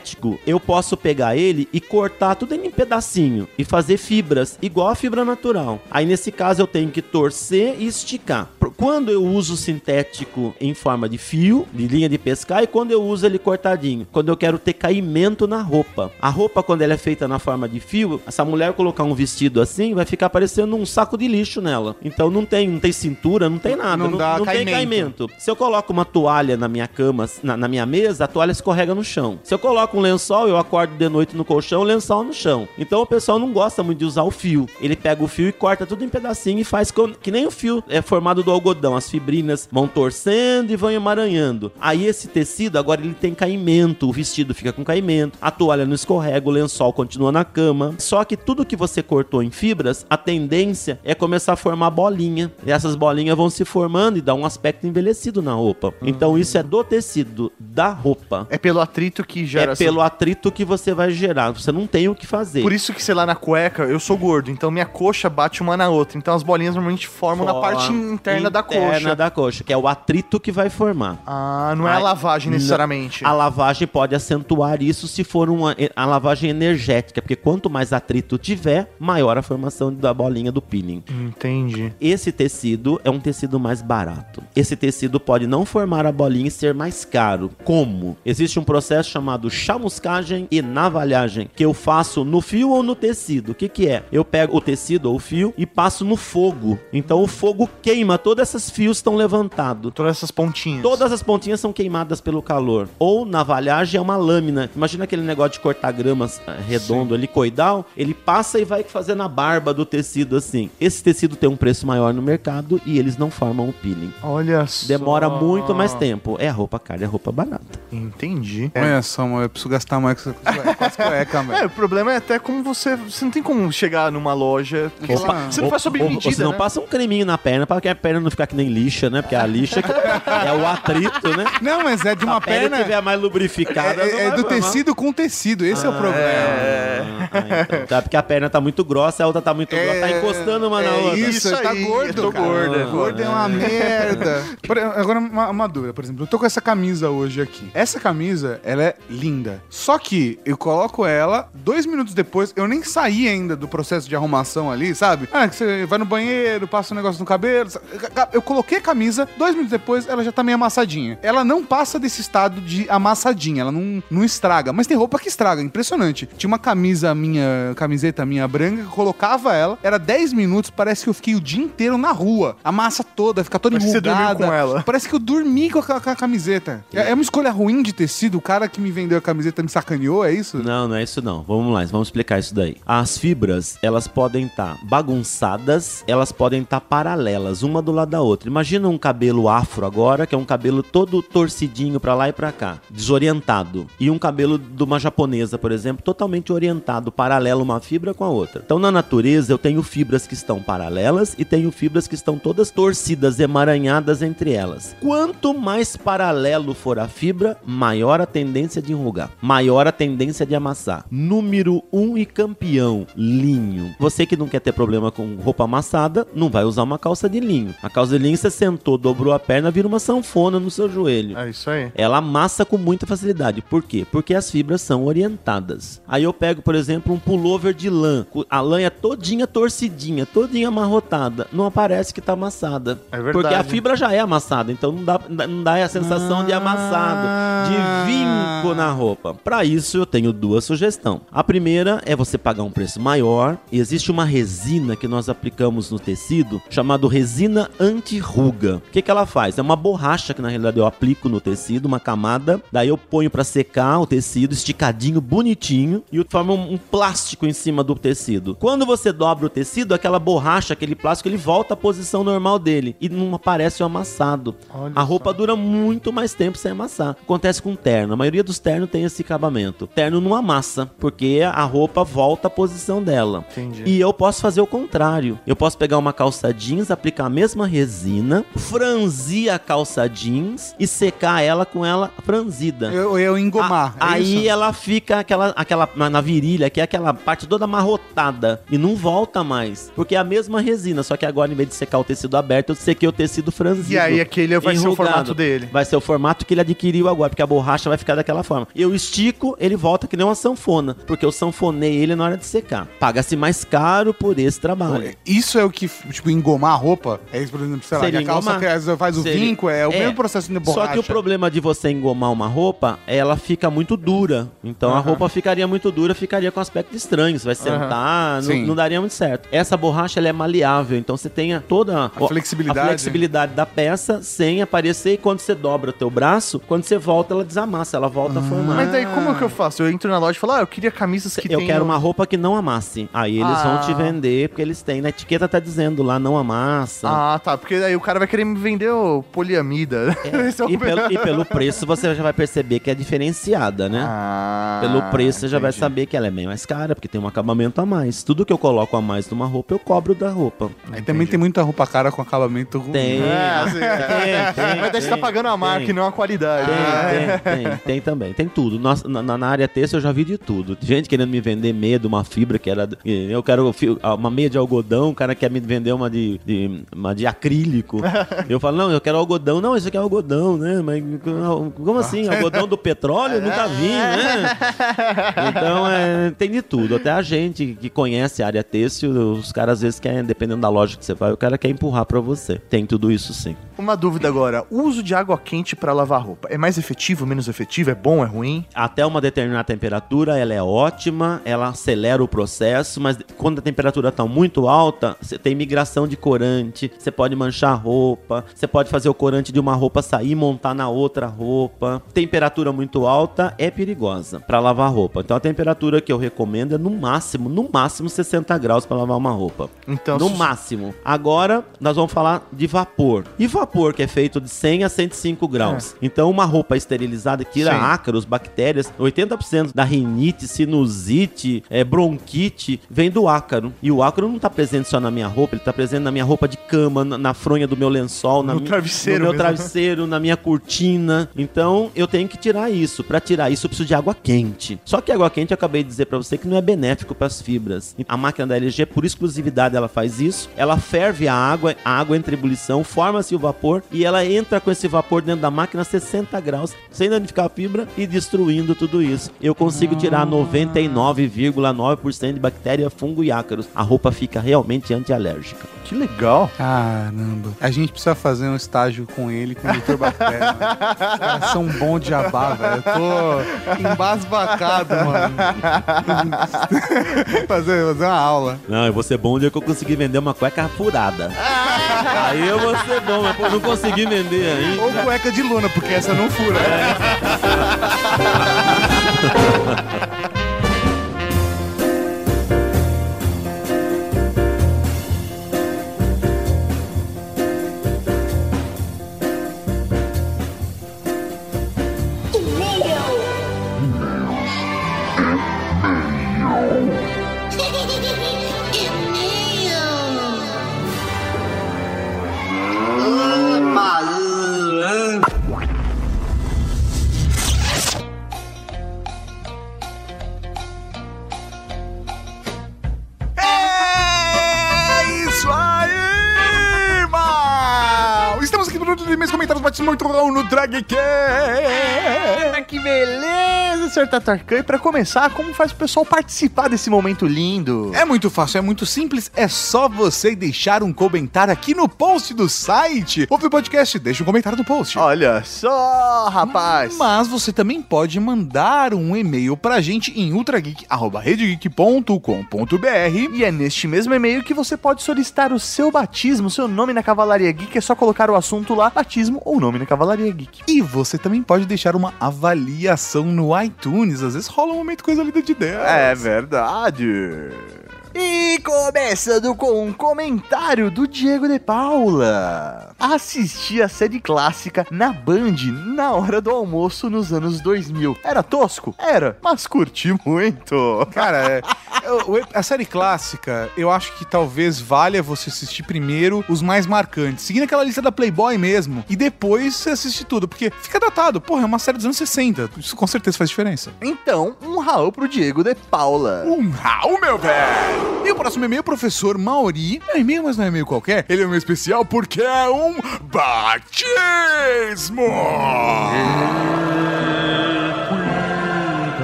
eu posso pegar ele e cortar tudo em pedacinho e fazer fibras igual a fibra natural. Aí nesse caso eu tenho que torcer e esticar. Quando eu uso sintético em forma de fio, de linha de pescar, e quando eu uso ele cortadinho, quando eu quero ter caimento na roupa. A roupa quando ela é feita na forma de fio, essa mulher colocar um vestido assim, vai ficar parecendo um saco de lixo nela. Então não tem, não tem cintura, não tem nada, Não não, não tem caimento. caimento. Se eu coloco uma toalha na minha cama, na, na minha mesa, a toalha escorrega no chão. Se eu coloco um lençol, eu acordo de noite no colchão, lençol no chão. Então o pessoal não gosta muito de usar o fio. Ele pega o fio e corta tudo em pedacinho e faz com- que nem o fio é formado do algodão. As fibrinas vão torcendo e vão emaranhando. Aí esse tecido, agora ele tem caimento. O vestido fica com caimento. A toalha não escorrega, o lençol continua na cama. Só que tudo que você cortou em fibras, a tendência é começar a formar bolinha. E essas bolinhas vão se formando e dá um aspecto envelhecido na roupa. Então isso é do tecido, da roupa. É pelo atrito que gera É essa- pelo atrito que você vai gerar. Você não tem o que fazer. Por isso que, sei lá, na cueca, eu sou gordo, então minha coxa bate uma na outra. Então as bolinhas normalmente formam na parte Forma interna, da interna coxa. da coxa, que é o atrito que vai formar. Ah, não é a Ai, lavagem necessariamente. A lavagem pode acentuar isso se for uma a lavagem energética, porque quanto mais atrito tiver, maior a formação da bolinha do peeling. Entendi. Esse tecido é um tecido mais barato. Esse tecido pode não formar a bolinha e ser mais caro. Como? Existe um processo chamado chamuscagem e navalhagem, que eu faço no fio ou no tecido. O que que é? Eu pego o tecido ou o fio e passo no fogo. Então o fogo queima, todos esses fios estão levantados. Todas essas pontinhas. Todas as pontinhas são queimadas pelo calor. Ou navalhagem é uma lâmina. Imagina aquele negócio de cortar gramas eh, redondo ali, coidal. Ele passa e vai fazer na barba do tecido assim. Esse tecido tem um preço maior no mercado e eles não formam o peeling. Olha só. Demora muito mais tempo. É roupa cara, é roupa barata. Entendi. Olha só, eu preciso gastar mais com as cuecas, [laughs] É, velho. o problema é até como você. Você não tem como chegar numa loja. Opa. você- Você não faz sob Ou- ou medida. você não né? passa um creminho na perna para que a perna não ficar que nem lixa, né? Porque a lixa que- é o atrito, né? [laughs] Não, mas é de uma a perna. tiver mais lubrificada. É, não é vai do tecido com tecido, esse é, o problema. Ah, então, tá, porque a perna tá muito grossa, a outra tá muito grossa, tá encostando uma na é outra. Isso, Isso tá aí, gordo, eu tô gordo, é. Gordo é uma merda. [laughs] Agora, uma, uma dúvida, por exemplo, eu tô com essa camisa hoje aqui. Essa camisa, ela é linda. Só que eu coloco ela, dois minutos depois, eu nem saí ainda do processo de arrumação ali, sabe? Ah, que você vai no banheiro, passa um negócio no cabelo. sabe? Eu coloquei a camisa, dois minutos depois, ela já tá meio amassadinha. Ela não passa desse estado de amassadinha, ela não, não estraga. Mas tem roupa que estraga, impressionante. Tinha uma camisa minha, camiseta minha branca, colocava ela, era 10 minutos, parece que eu fiquei o dia inteiro na rua. A massa toda, fica toda Parece que você enrugada. com ela. Parece que eu dormi com a, com a camiseta. É, é uma escolha ruim de tecido, o cara que me vendeu a camiseta me sacaneou, é isso? Não, não é isso não. Vamos lá, vamos explicar isso daí. As fibras, elas podem estar bagunçadas, elas podem estar paralelas, uma do lado da outra. Imagina um cabelo afro agora, que é um cabelo todo torcidinho pra lá e pra cá, desorientado. E um cabelo de uma japonesa, por exemplo, totalmente orientado, paralelo uma fibra com a outra. Então, na natureza, eu tenho fibras que estão paralelas e tenho fibras que estão todas torcidas, emaranhadas entre elas. Quanto mais paralelo for a fibra, maior a tendência de enrugar, maior a tendência de amassar. Número um e campeão, linho. Você que não quer ter problema com roupa amassada, não vai usar uma calça de linho. A calça de linho você sentou, dobrou a perna, vira uma sanfona no seu joelho. É isso aí. Ela amassa com muita facilidade. Por quê? Porque as fibras são orientadas. Aí eu pego, por exemplo, um pullover de lã. A lã é todinha torcidinha, todinha amarrotada. Não aparece que tá amassada. É verdade. Porque a fibra já é amassada, então não dá, não dá a sensação de amassado, de vinco na roupa. Para isso eu tenho duas sugestões. A primeira é você pagar um preço maior. E existe uma resina que nós aplicamos no tecido chamado resina anti-ruga. O que, que ela faz? É uma borracha que na realidade eu aplico no tecido, uma camada. Daí eu ponho para secar o tecido esticadinho, bonitinho, e eu formo um, plástico em cima do tecido. Quando você dobra o tecido, aquela borracha, aquele plástico, ele volta à posição normal dele e não aparece o amassado. Olha a roupa dura muito mais tempo sem amassar. Acontece com terno. A maioria dos ternos tem esse acabamento. Terno não amassa, porque a roupa volta à posição dela. Entendi. E eu posso fazer o contrário. Eu posso pegar uma calça jeans, aplicar a mesma resina, franzir a calça jeans e secar ela com ela franzida. Eu, eu engomar. A- é aí isso? ela fica aquela, aquela na, virilha, que é aquela parte toda amarrotada e não volta mais, porque é a mesma resina, só que agora em vez de secar o tecido aberto, eu sequei o tecido franzido. E aí aquele vai ser o enrugado. formato dele. Vai ser o formato que ele adquiriu agora, porque a borracha vai ficar daquela forma. Eu estico, ele volta que nem uma sanfona, porque eu sanfonei ele na hora de secar. Paga-se mais caro por esse trabalho. Isso é o que, tipo, engomar a roupa? É isso, por exemplo, sei lá, Seria a calça engomar. faz o Seria- vinco, é o é. mesmo processo de borracha. Só que o problema de você engomar uma roupa, ela fica muito dura. Então a roupa ficaria muito dura, ficaria com aspecto estranho. Você vai sentar, não, Sim. não daria muito certo. Essa borracha ela é maleável, então você tem a- toda A flexibilidade. a flexibilidade da peça sem aparecer. E quando você dobra o teu braço, quando você volta, ela desamassa, ela volta a formar. Mas daí como é que eu faço? Eu entro na loja e falo, ah, eu queria camisas que eu tenham- quero uma roupa que não amasse. Aí eles vão Ah. te vender, porque eles têm. Na etiqueta tá dizendo lá, não amassa. Ah, tá. Porque daí o cara vai querer me vender o poliamida. [laughs] Esse é o e, pelo, e pelo preço você já vai perceber que é diferenciada, né? Ah, Pelo preço você já vai saber que ela é bem mais cara, porque tem um acabamento a mais. Tudo que eu coloco a mais numa roupa, eu cobro da roupa. Aí também tem muita roupa cara com acabamento ruim. Tem. É, assim, tem, tem, Mas daí você tá tem, pagando a marca tem. e não a qualidade. né? Tem, tem, tem, tem também. Tem tudo. Nossa, na, na área têxtil eu já vi de tudo. Gente querendo me vender meia de uma fibra que era. Eu quero fi- uma meia de algodão, o cara quer me vender uma de, de- uma de acrílico. [laughs] Eu falo, não, eu quero algodão. Não, isso aqui é algodão, né? Mas como assim? [laughs] Algodão do petróleo? Eu nunca vi, né? Então, é, tem de tudo. Até a gente que conhece a área têxtil, os caras às vezes querem, dependendo da loja que você vai, o cara quer empurrar pra você. Tem tudo isso sim. Uma dúvida agora. O uso de água quente pra lavar roupa é mais efetivo, menos efetivo? É bom, é ruim? Até uma determinada temperatura, ela é ótima, ela acelera o processo, mas quando a temperatura está muito alta, você tem migração de corante, você pode manchar a roupa, você pode fazer o corante de uma roupa sair e montar na outra roupa. Temperatura muito alta é perigosa para lavar roupa. Então a temperatura que eu recomendo é no máximo, no máximo 60 graus para lavar uma roupa. Então, no se- máximo. Agora nós vamos falar de vapor. E vapor que é feito de 100 a 105 graus. Então uma roupa esterilizada que tira Sim. ácaros, bactérias, 80% da rinite, sinusite, é, bronquite vem do ácaro. E o ácaro não tá presente só na minha roupa, ele tá presente na minha roupa de cama, na, na fronha do meu lençol, na No mi- travesseiro no meu mesmo. travesseiro, na minha cortina. Então eu tenho que tirar isso. Pra tirar isso eu preciso de água quente. Só que água quente eu acabei de dizer pra você que não é benéfico para as fibras. A máquina da LG por exclusividade ela faz isso. Ela ferve a água, a água entra em ebulição, forma-se o vapor e ela entra com esse vapor dentro da máquina a 60 graus, sem danificar a fibra e destruindo tudo isso. Eu consigo tirar 99,9% de bactéria, fungo e ácaros. A roupa fica realmente antialérgica. Que legal. Caramba. A gente precisa fazer um estágio com ele, com o Dr. Bactéria. Os caras são bons de jabá, velho. Eu tô embasbacado, mano. Fazer, fazer uma aula. Não, eu vou ser bom o dia que eu conseguir vender uma cueca furada. Aí eu vou ser bom, mas pô, não consegui vender ainda. Ou cueca de luna, porque essa não fura. E-mail. [laughs] Dragcast. Ah, que beleza, Sr. Tatarkan. E pra começar, como faz o pessoal participar desse momento lindo? É muito fácil, é muito simples, é só você deixar um comentário aqui no post do site. Ouve o podcast, deixa um comentário no post. Olha só, rapaz. Mas você também pode mandar um e-mail pra gente em ultrageek.com.br E é neste mesmo e-mail que você pode solicitar o seu batismo, seu nome na Cavalaria Geek. É só colocar o assunto lá, batismo ou nome na Cavalaria Geek. e você também pode deixar uma avaliação no iTunes. Às vezes rola um momento coisa linda de Deus. É verdade. E começando com um comentário do Diego de Paula. Assisti a série clássica na Band na hora do almoço nos anos 2000. Era tosco? Era, mas curti muito. Cara, é, a série clássica, eu acho que talvez valha você assistir primeiro os mais marcantes, seguindo aquela lista da Playboy mesmo, e depois você assiste tudo, porque fica datado. Porra, é uma série dos anos 60, isso com certeza faz diferença. Então, um Raul pro Diego de Paula. Um Raul, meu velho! E o próximo e-mail é professor Mauri. É e-mail, mas não é e-mail qualquer. Ele é um e-mail especial porque é um batismo!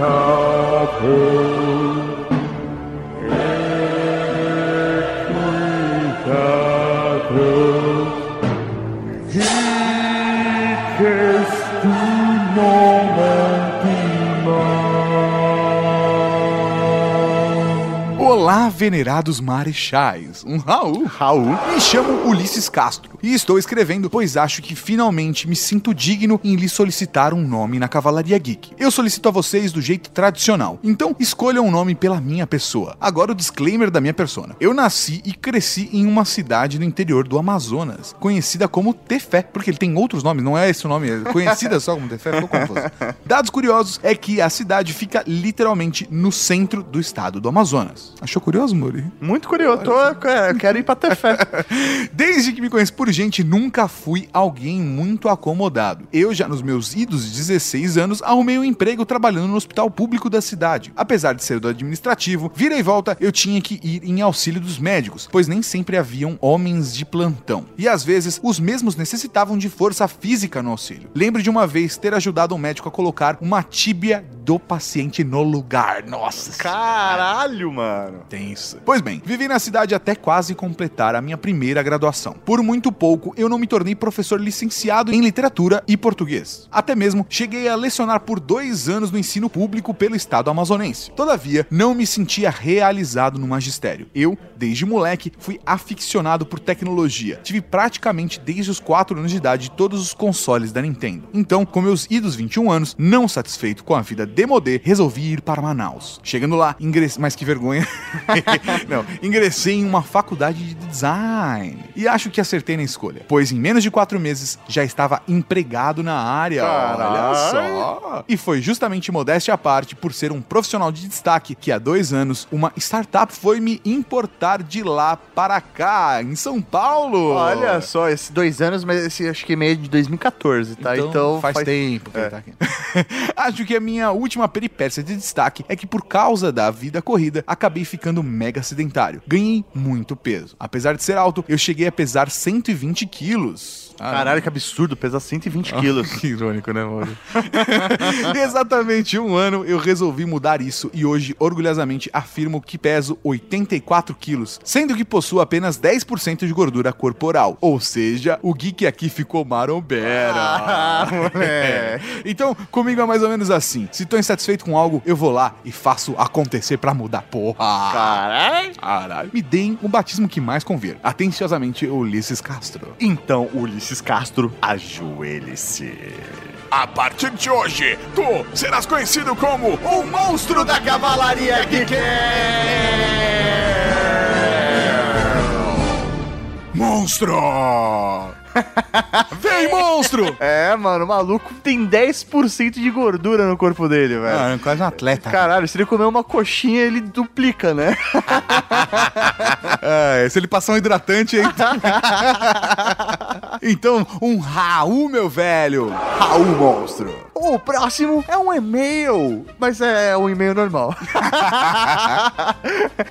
Olá, venerados marechais. Um Raul. Raul. Me chamo Ulisses Castro e estou escrevendo pois acho que finalmente me sinto digno em lhe solicitar um nome na Cavalaria Geek. Eu solicito a vocês do jeito tradicional, então escolham um nome pela minha pessoa. Agora o disclaimer da minha persona. Eu nasci e cresci em uma cidade no interior do Amazonas, conhecida como Tefé, porque ele tem outros nomes, não é esse o nome, é conhecida só como Tefé, ficou confuso. Dados curiosos é que a cidade fica literalmente no centro do estado do Amazonas. Achou curioso, Muri? Muito curioso. Tô, é, quero ir pra Tefé. [laughs] Desde que me conheço por gente, nunca fui alguém muito acomodado. Eu já nos meus idos 16 anos arrumei um emprego trabalhando no hospital público da cidade. Apesar de ser do administrativo, vira e volta eu tinha que ir em auxílio dos médicos, pois nem sempre haviam homens de plantão. E às vezes os mesmos necessitavam de força física no auxílio. Lembro de uma vez ter ajudado um médico a colocar uma tíbia do paciente no lugar. Nossa Caralho, mano. Pois bem, vivi na cidade até quase completar a minha primeira graduação. Por muito pouco, eu não me tornei professor licenciado em literatura e português. Até mesmo cheguei a lecionar por dois anos no ensino público pelo estado amazonense. Todavia, não me sentia realizado no magistério. Eu, desde moleque, fui aficionado por tecnologia. Tive praticamente desde os 4 anos de idade todos os consoles da Nintendo. Então, com meus idos 21 anos, não satisfeito com a vida demodê, resolvi ir para Manaus. Chegando lá, ingressei. Mas que vergonha. [laughs] [laughs] não, ingressei em uma faculdade de design. E acho que acertei na escolha, pois em menos de quatro meses já estava empregado na área. Olha Caralho. só. E foi justamente modéstia à parte, por ser um profissional de destaque, que há dois anos uma startup foi me importar de lá para cá, em São Paulo. Olha só, esses dois anos, mas esse acho que é meio de 2014, tá? Então, faz, tempo que ele tá aqui. [laughs] Acho que a minha última peripécia de destaque é que por causa da vida corrida, acabei ficando mega sedentário. Ganhei muito peso. Apesar de ser alto, eu cheguei a pesar 120 quilos. Caralho, que absurdo, pesa 120 quilos. [laughs] Que irônico, né, mano? [laughs] Exatamente um ano eu resolvi mudar isso e hoje orgulhosamente afirmo que peso 84 quilos, sendo que possuo apenas 10% de gordura corporal. Ou seja, o geek aqui ficou marombera. Ah. [laughs] Então, comigo é mais ou menos assim. Se tô insatisfeito com algo, eu vou lá e faço acontecer pra mudar. Porra! Caralho. Caralho. Me deem o batismo que mais convir. Atenciosamente, Ulisses Castro. Então, Ulisses Castro, ajoelhe-se. A partir de hoje, tu serás conhecido como o monstro da Cavalaria Geek! Monstro! [laughs] Vem, monstro! É, mano, o maluco tem 10% de gordura no corpo dele, velho. Ah, é quase um atleta. Caralho, se ele comer uma coxinha, ele duplica, né? [laughs] É, se ele passar um hidratante aí. [laughs] então, um Raul, meu velho. Raul Monstro. O próximo é um e-mail, mas é um e-mail normal.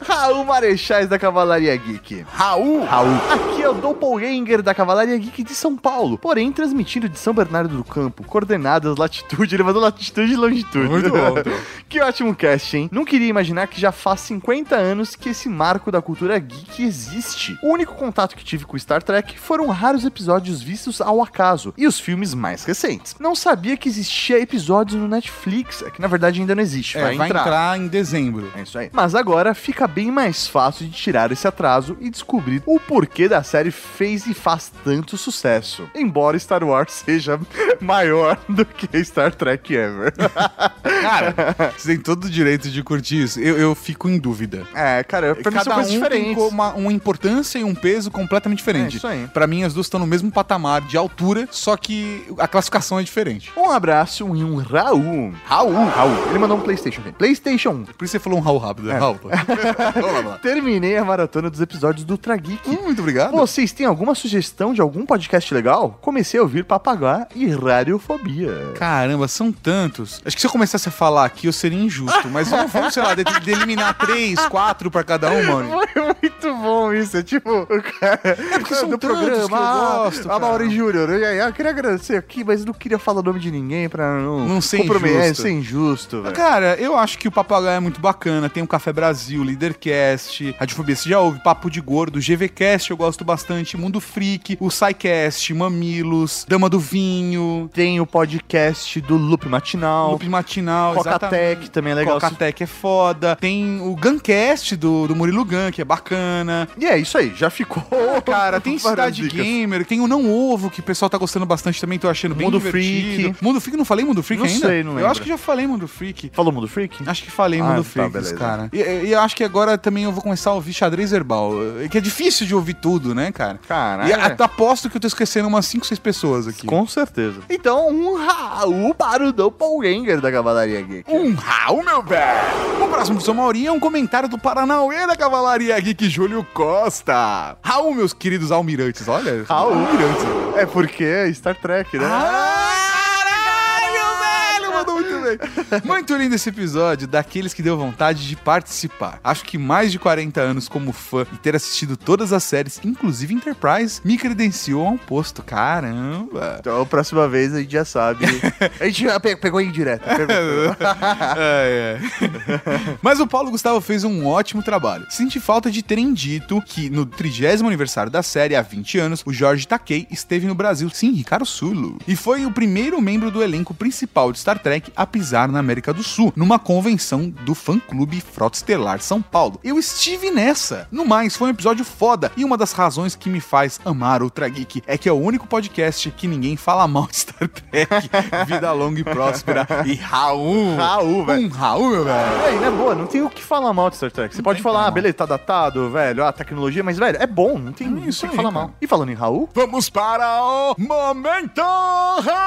Raul Marechais da Cavalaria Geek. Raul! Raul. Aqui é o Doppelganger da Cavalaria Geek de São Paulo, porém transmitindo de São Bernardo do Campo, coordenadas, latitude, [laughs] ele mandou latitude e longitude. Muito bom, [laughs] que ótimo cast, hein? Não queria imaginar que já faz 50 anos que esse marco da cultura geek existe. O único contato que tive com Star Trek foram raros episódios vistos ao acaso e os filmes mais recentes. Não sabia que existia episódios no Netflix, é que na verdade ainda não existe, É, vai, entrar. em dezembro. é isso aí. Mas agora fica bem mais fácil de tirar esse atraso e descobrir o porquê da série fez e faz tanto sucesso. Embora Star Wars [laughs] seja maior do que Star Trek ever. [laughs] Cara, você tem todo o direito de curtir isso. Eu, eu fico em dúvida. é, cara, pra mim são Cada coisas um tem diferentes. co- uma, uma importância e um peso completamente diferente. É isso aí. Pra mim, as duas estão no mesmo patamar de altura, só que a classificação é diferente. Um abraço e um Raul. Raul. Raul. Ele mandou um PlayStation. PlayStation 1. Por isso você falou um Raul rápido, né? Raul. [laughs] Vamos lá. Terminei a maratona dos episódios do Trageek. Hum, muito obrigado. Vocês têm alguma sugestão de algum podcast legal? Comecei a ouvir Papagá e Radiofobia. Caramba, são tantos. Acho que se eu começasse a falar aqui, eu seria injusto. Mas vamos, vamos sei lá, de, de eliminar três, quatro pra cada um, mano. Foi muito bom isso, é tipo, o cara é porque são tantos que eu gosto, a. Mauri Júnior, e aí, eu queria agradecer aqui, mas não queria falar o nome de ninguém pra não, Não ser comprometer, injusto. ser injusto, velho. Cara, eu acho que o Papagaio é muito bacana. Tem o Café Brasil, Leadercast, Radiofobia, você já ouve, Papo de Gordo, GVCast eu gosto bastante, Mundo Freak, o SciCast, Mamilos, Dama do Vinho, Tem o podcast do Loop Matinal, Loop Matinal, Cocatec também é legal. Cocatec é foda. Tem o Guncast do, do Murilo Gun, que é bacana. E é isso aí, já ficou. Cara, tem [laughs] Cidade dicas. Gamer, tem o Não Ovo, que o pessoal tá gostando bastante também, tô achando bem Mundo divertido. Freak. Mundo Freak, não falei Mundo Freak Não ainda? sei, não Eu lembro. acho que já falei Mundo Freak. Falou Mundo Freak? Acho que falei Ah, Mundo tá, beleza. cara. E, e eu acho que agora também eu vou começar a ouvir xadrez herbal. eh, Que é difícil de ouvir tudo, né, cara? Caralho. E a- aposto que eu tô esquecendo umas 5, 6 pessoas aqui. Com certeza. Então, um Raul para o Doppelganger da Cavalaria Geek. Um Raul, meu velho! O próximo do São Maurinho é um comentário do Paranauê da Cavalaria Geek Júlio Costa. Raul, meus queridos almirantes, olha. Raul. Almirantes. É porque é Star Trek, né? Muito bem. Muito lindo esse episódio, daqueles que deu vontade de participar. Acho que mais de 40 anos como fã e ter assistido todas as séries, inclusive Enterprise, me credenciou a um posto. Caramba! Então, próxima vez a gente já sabe. [laughs] a gente pegou em direto. [laughs] É, é. Mas o Paulo Gustavo fez um ótimo trabalho. Senti falta de terem dito que no 30 aniversário da série, há 20 anos, o Jorge Takei esteve no Brasil. Sim, Ricardo Sulo. E foi o primeiro membro do elenco principal de Star Trek a pisar na América do Sul, numa convenção do fã-clube Frota Estelar São Paulo. Eu estive nessa. No mais, foi um episódio foda. E uma das razões que me faz amar o Trageek é que é o único podcast que ninguém fala mal de Star Trek. [laughs] Vida longa e próspera. E Raul. Raul, velho. Um Raul, meu velho. Aí, na boa, não tem o que falar mal de Star Trek. Você pode tem falar, ah, beleza, tá datado, velho, ah, tecnologia, mas, velho, é bom, não tem, É não isso tem o aí, que falar cara. mal. E falando em Raul, Vamos para o Momento Raul!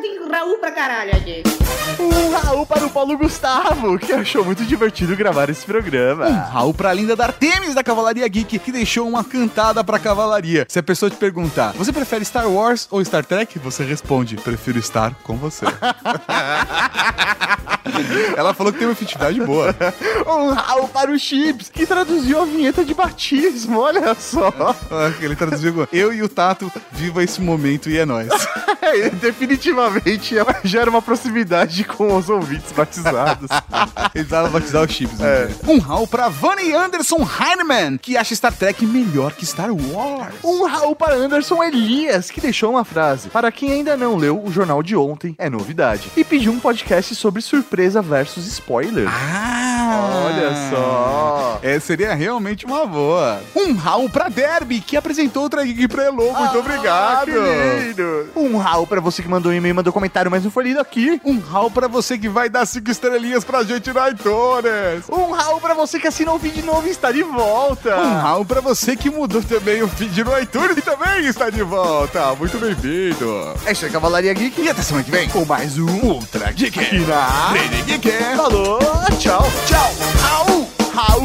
Tem Raul pra caralho aqui. um Raul para o Paulo Gustavo, que achou muito divertido gravar esse programa. Um Raul pra linda da Artemis da Cavalaria Geek, que deixou uma cantada pra cavalaria. Se a pessoa te perguntar, você prefere Star Wars ou Star Trek? Você responde, prefiro estar com você. [laughs] Ela falou que tem uma afetividade boa. Um Raul para o Chips, que traduziu a vinheta de batismo, olha só. Ele traduziu, eu e o Tato, viva esse momento e é nóis. [laughs] É, definitivamente gera [laughs] uma proximidade com os ouvintes batizados. [laughs] Ele precisava batizar os chips. né? Um Raul pra Vanny Anderson Heinemann, que acha Star Trek melhor que Star Wars. Um Raul para Anderson Elias, que deixou uma frase. Para quem ainda não leu, o jornal de ontem é novidade. E pediu um podcast sobre surpresa versus spoiler. Ah, Olha só. É, seria realmente uma boa. Um Raul pra Derby, que apresentou o Trageek pra Elo. Muito obrigado. Ah, lindo. Um Raul pra você que mandou um e-mail, mandou comentário, mas não foi lido aqui. Um Raul pra você que vai dar cinco estrelinhas pra gente no iTunes. Um Raul pra você que assinou o vídeo novo e está de volta. Um Raul pra você que mudou também o feed no iTunes e também está de volta. Muito bem-vindo. É isso aí, Cavalaria Geek. E até semana que vem com mais um Ultra Geek. Aqui na... Rede Geek. Falou, tchau. Tchau. Raul. Raul.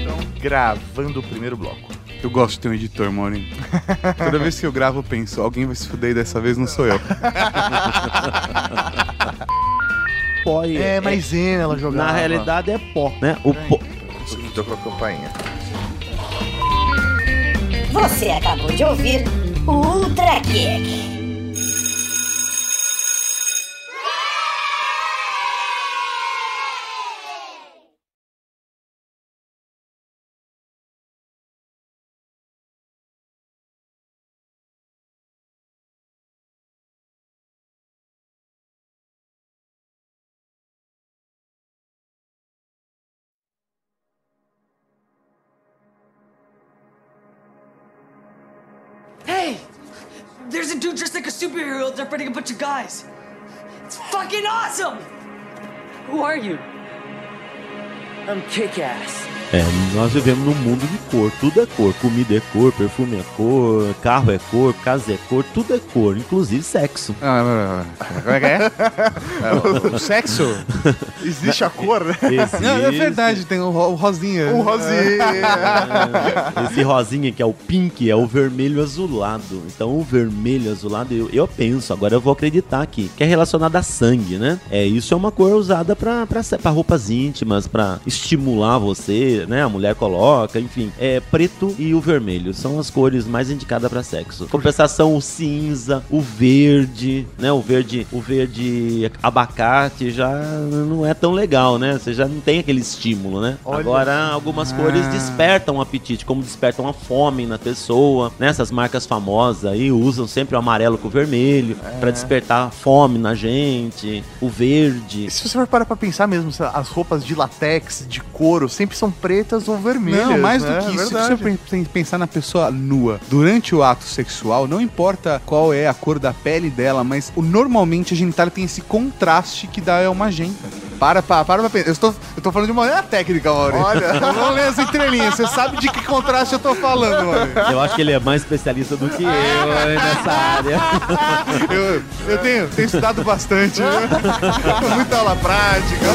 Então, gravando o primeiro bloco. Eu gosto de ter um editor, Maurinho. [laughs] Toda vez que eu gravo, eu penso, alguém vai se fuder e dessa vez não sou eu. [laughs] Pó É, maisena ela jogava. Na realidade é pó, né? O pó. Tocou a campainha. Você acabou de ouvir o Ultra Geek. There's a dude dressed like a superhero interpreting a bunch of guys. It's fucking awesome! Who are you? I'm kick ass. É, nós vivemos num mundo de cor, tudo é cor. Comida é cor, perfume é cor, carro é cor, casa é cor, tudo é cor, inclusive sexo. Como é que é? [laughs] o sexo? Existe a cor, né? [laughs] Existe- Não, é verdade, tem o, ro- o rosinha. O rosinha. Esse rosinha que é o pink é o vermelho azulado. Então o vermelho azulado, eu, eu penso, agora eu vou acreditar aqui, que é relacionado a sangue, né? É, isso é uma cor usada pra, pra, pra roupas íntimas, pra estimular você, né? A mulher coloca, enfim. É preto e o vermelho são as cores mais indicadas pra sexo. Compensação, o cinza, o verde, né? O verde, o verde abacate já não é tão legal, né? Você já não tem aquele estímulo, né? Olha Agora, algumas cores despertam o apetite, como despertam a fome na pessoa, né? Essas marcas famosas aí usam sempre o amarelo com o vermelho pra despertar a fome na gente, o verde. Se você for parar pra pensar mesmo, as roupas de latex, de couro, sempre são pretas ou vermelhas. Não, mais né? do que isso, se você pen- pensar na pessoa nua, durante o ato sexual, não importa qual é a cor da pele dela, mas o, normalmente a genitália tem esse contraste que dá é uma magenta. Para, para, para pra pensar. Eu estou, eu tô falando de maneira técnica, Maurício. Olha. [laughs] Vamos ler as entrelinhas. Você sabe de que contraste eu tô falando, Maurício. Eu acho que ele é mais especialista do que eu nessa área. [laughs] Eu, eu tenho, tenho estudado bastante. né? [laughs] Muita aula prática.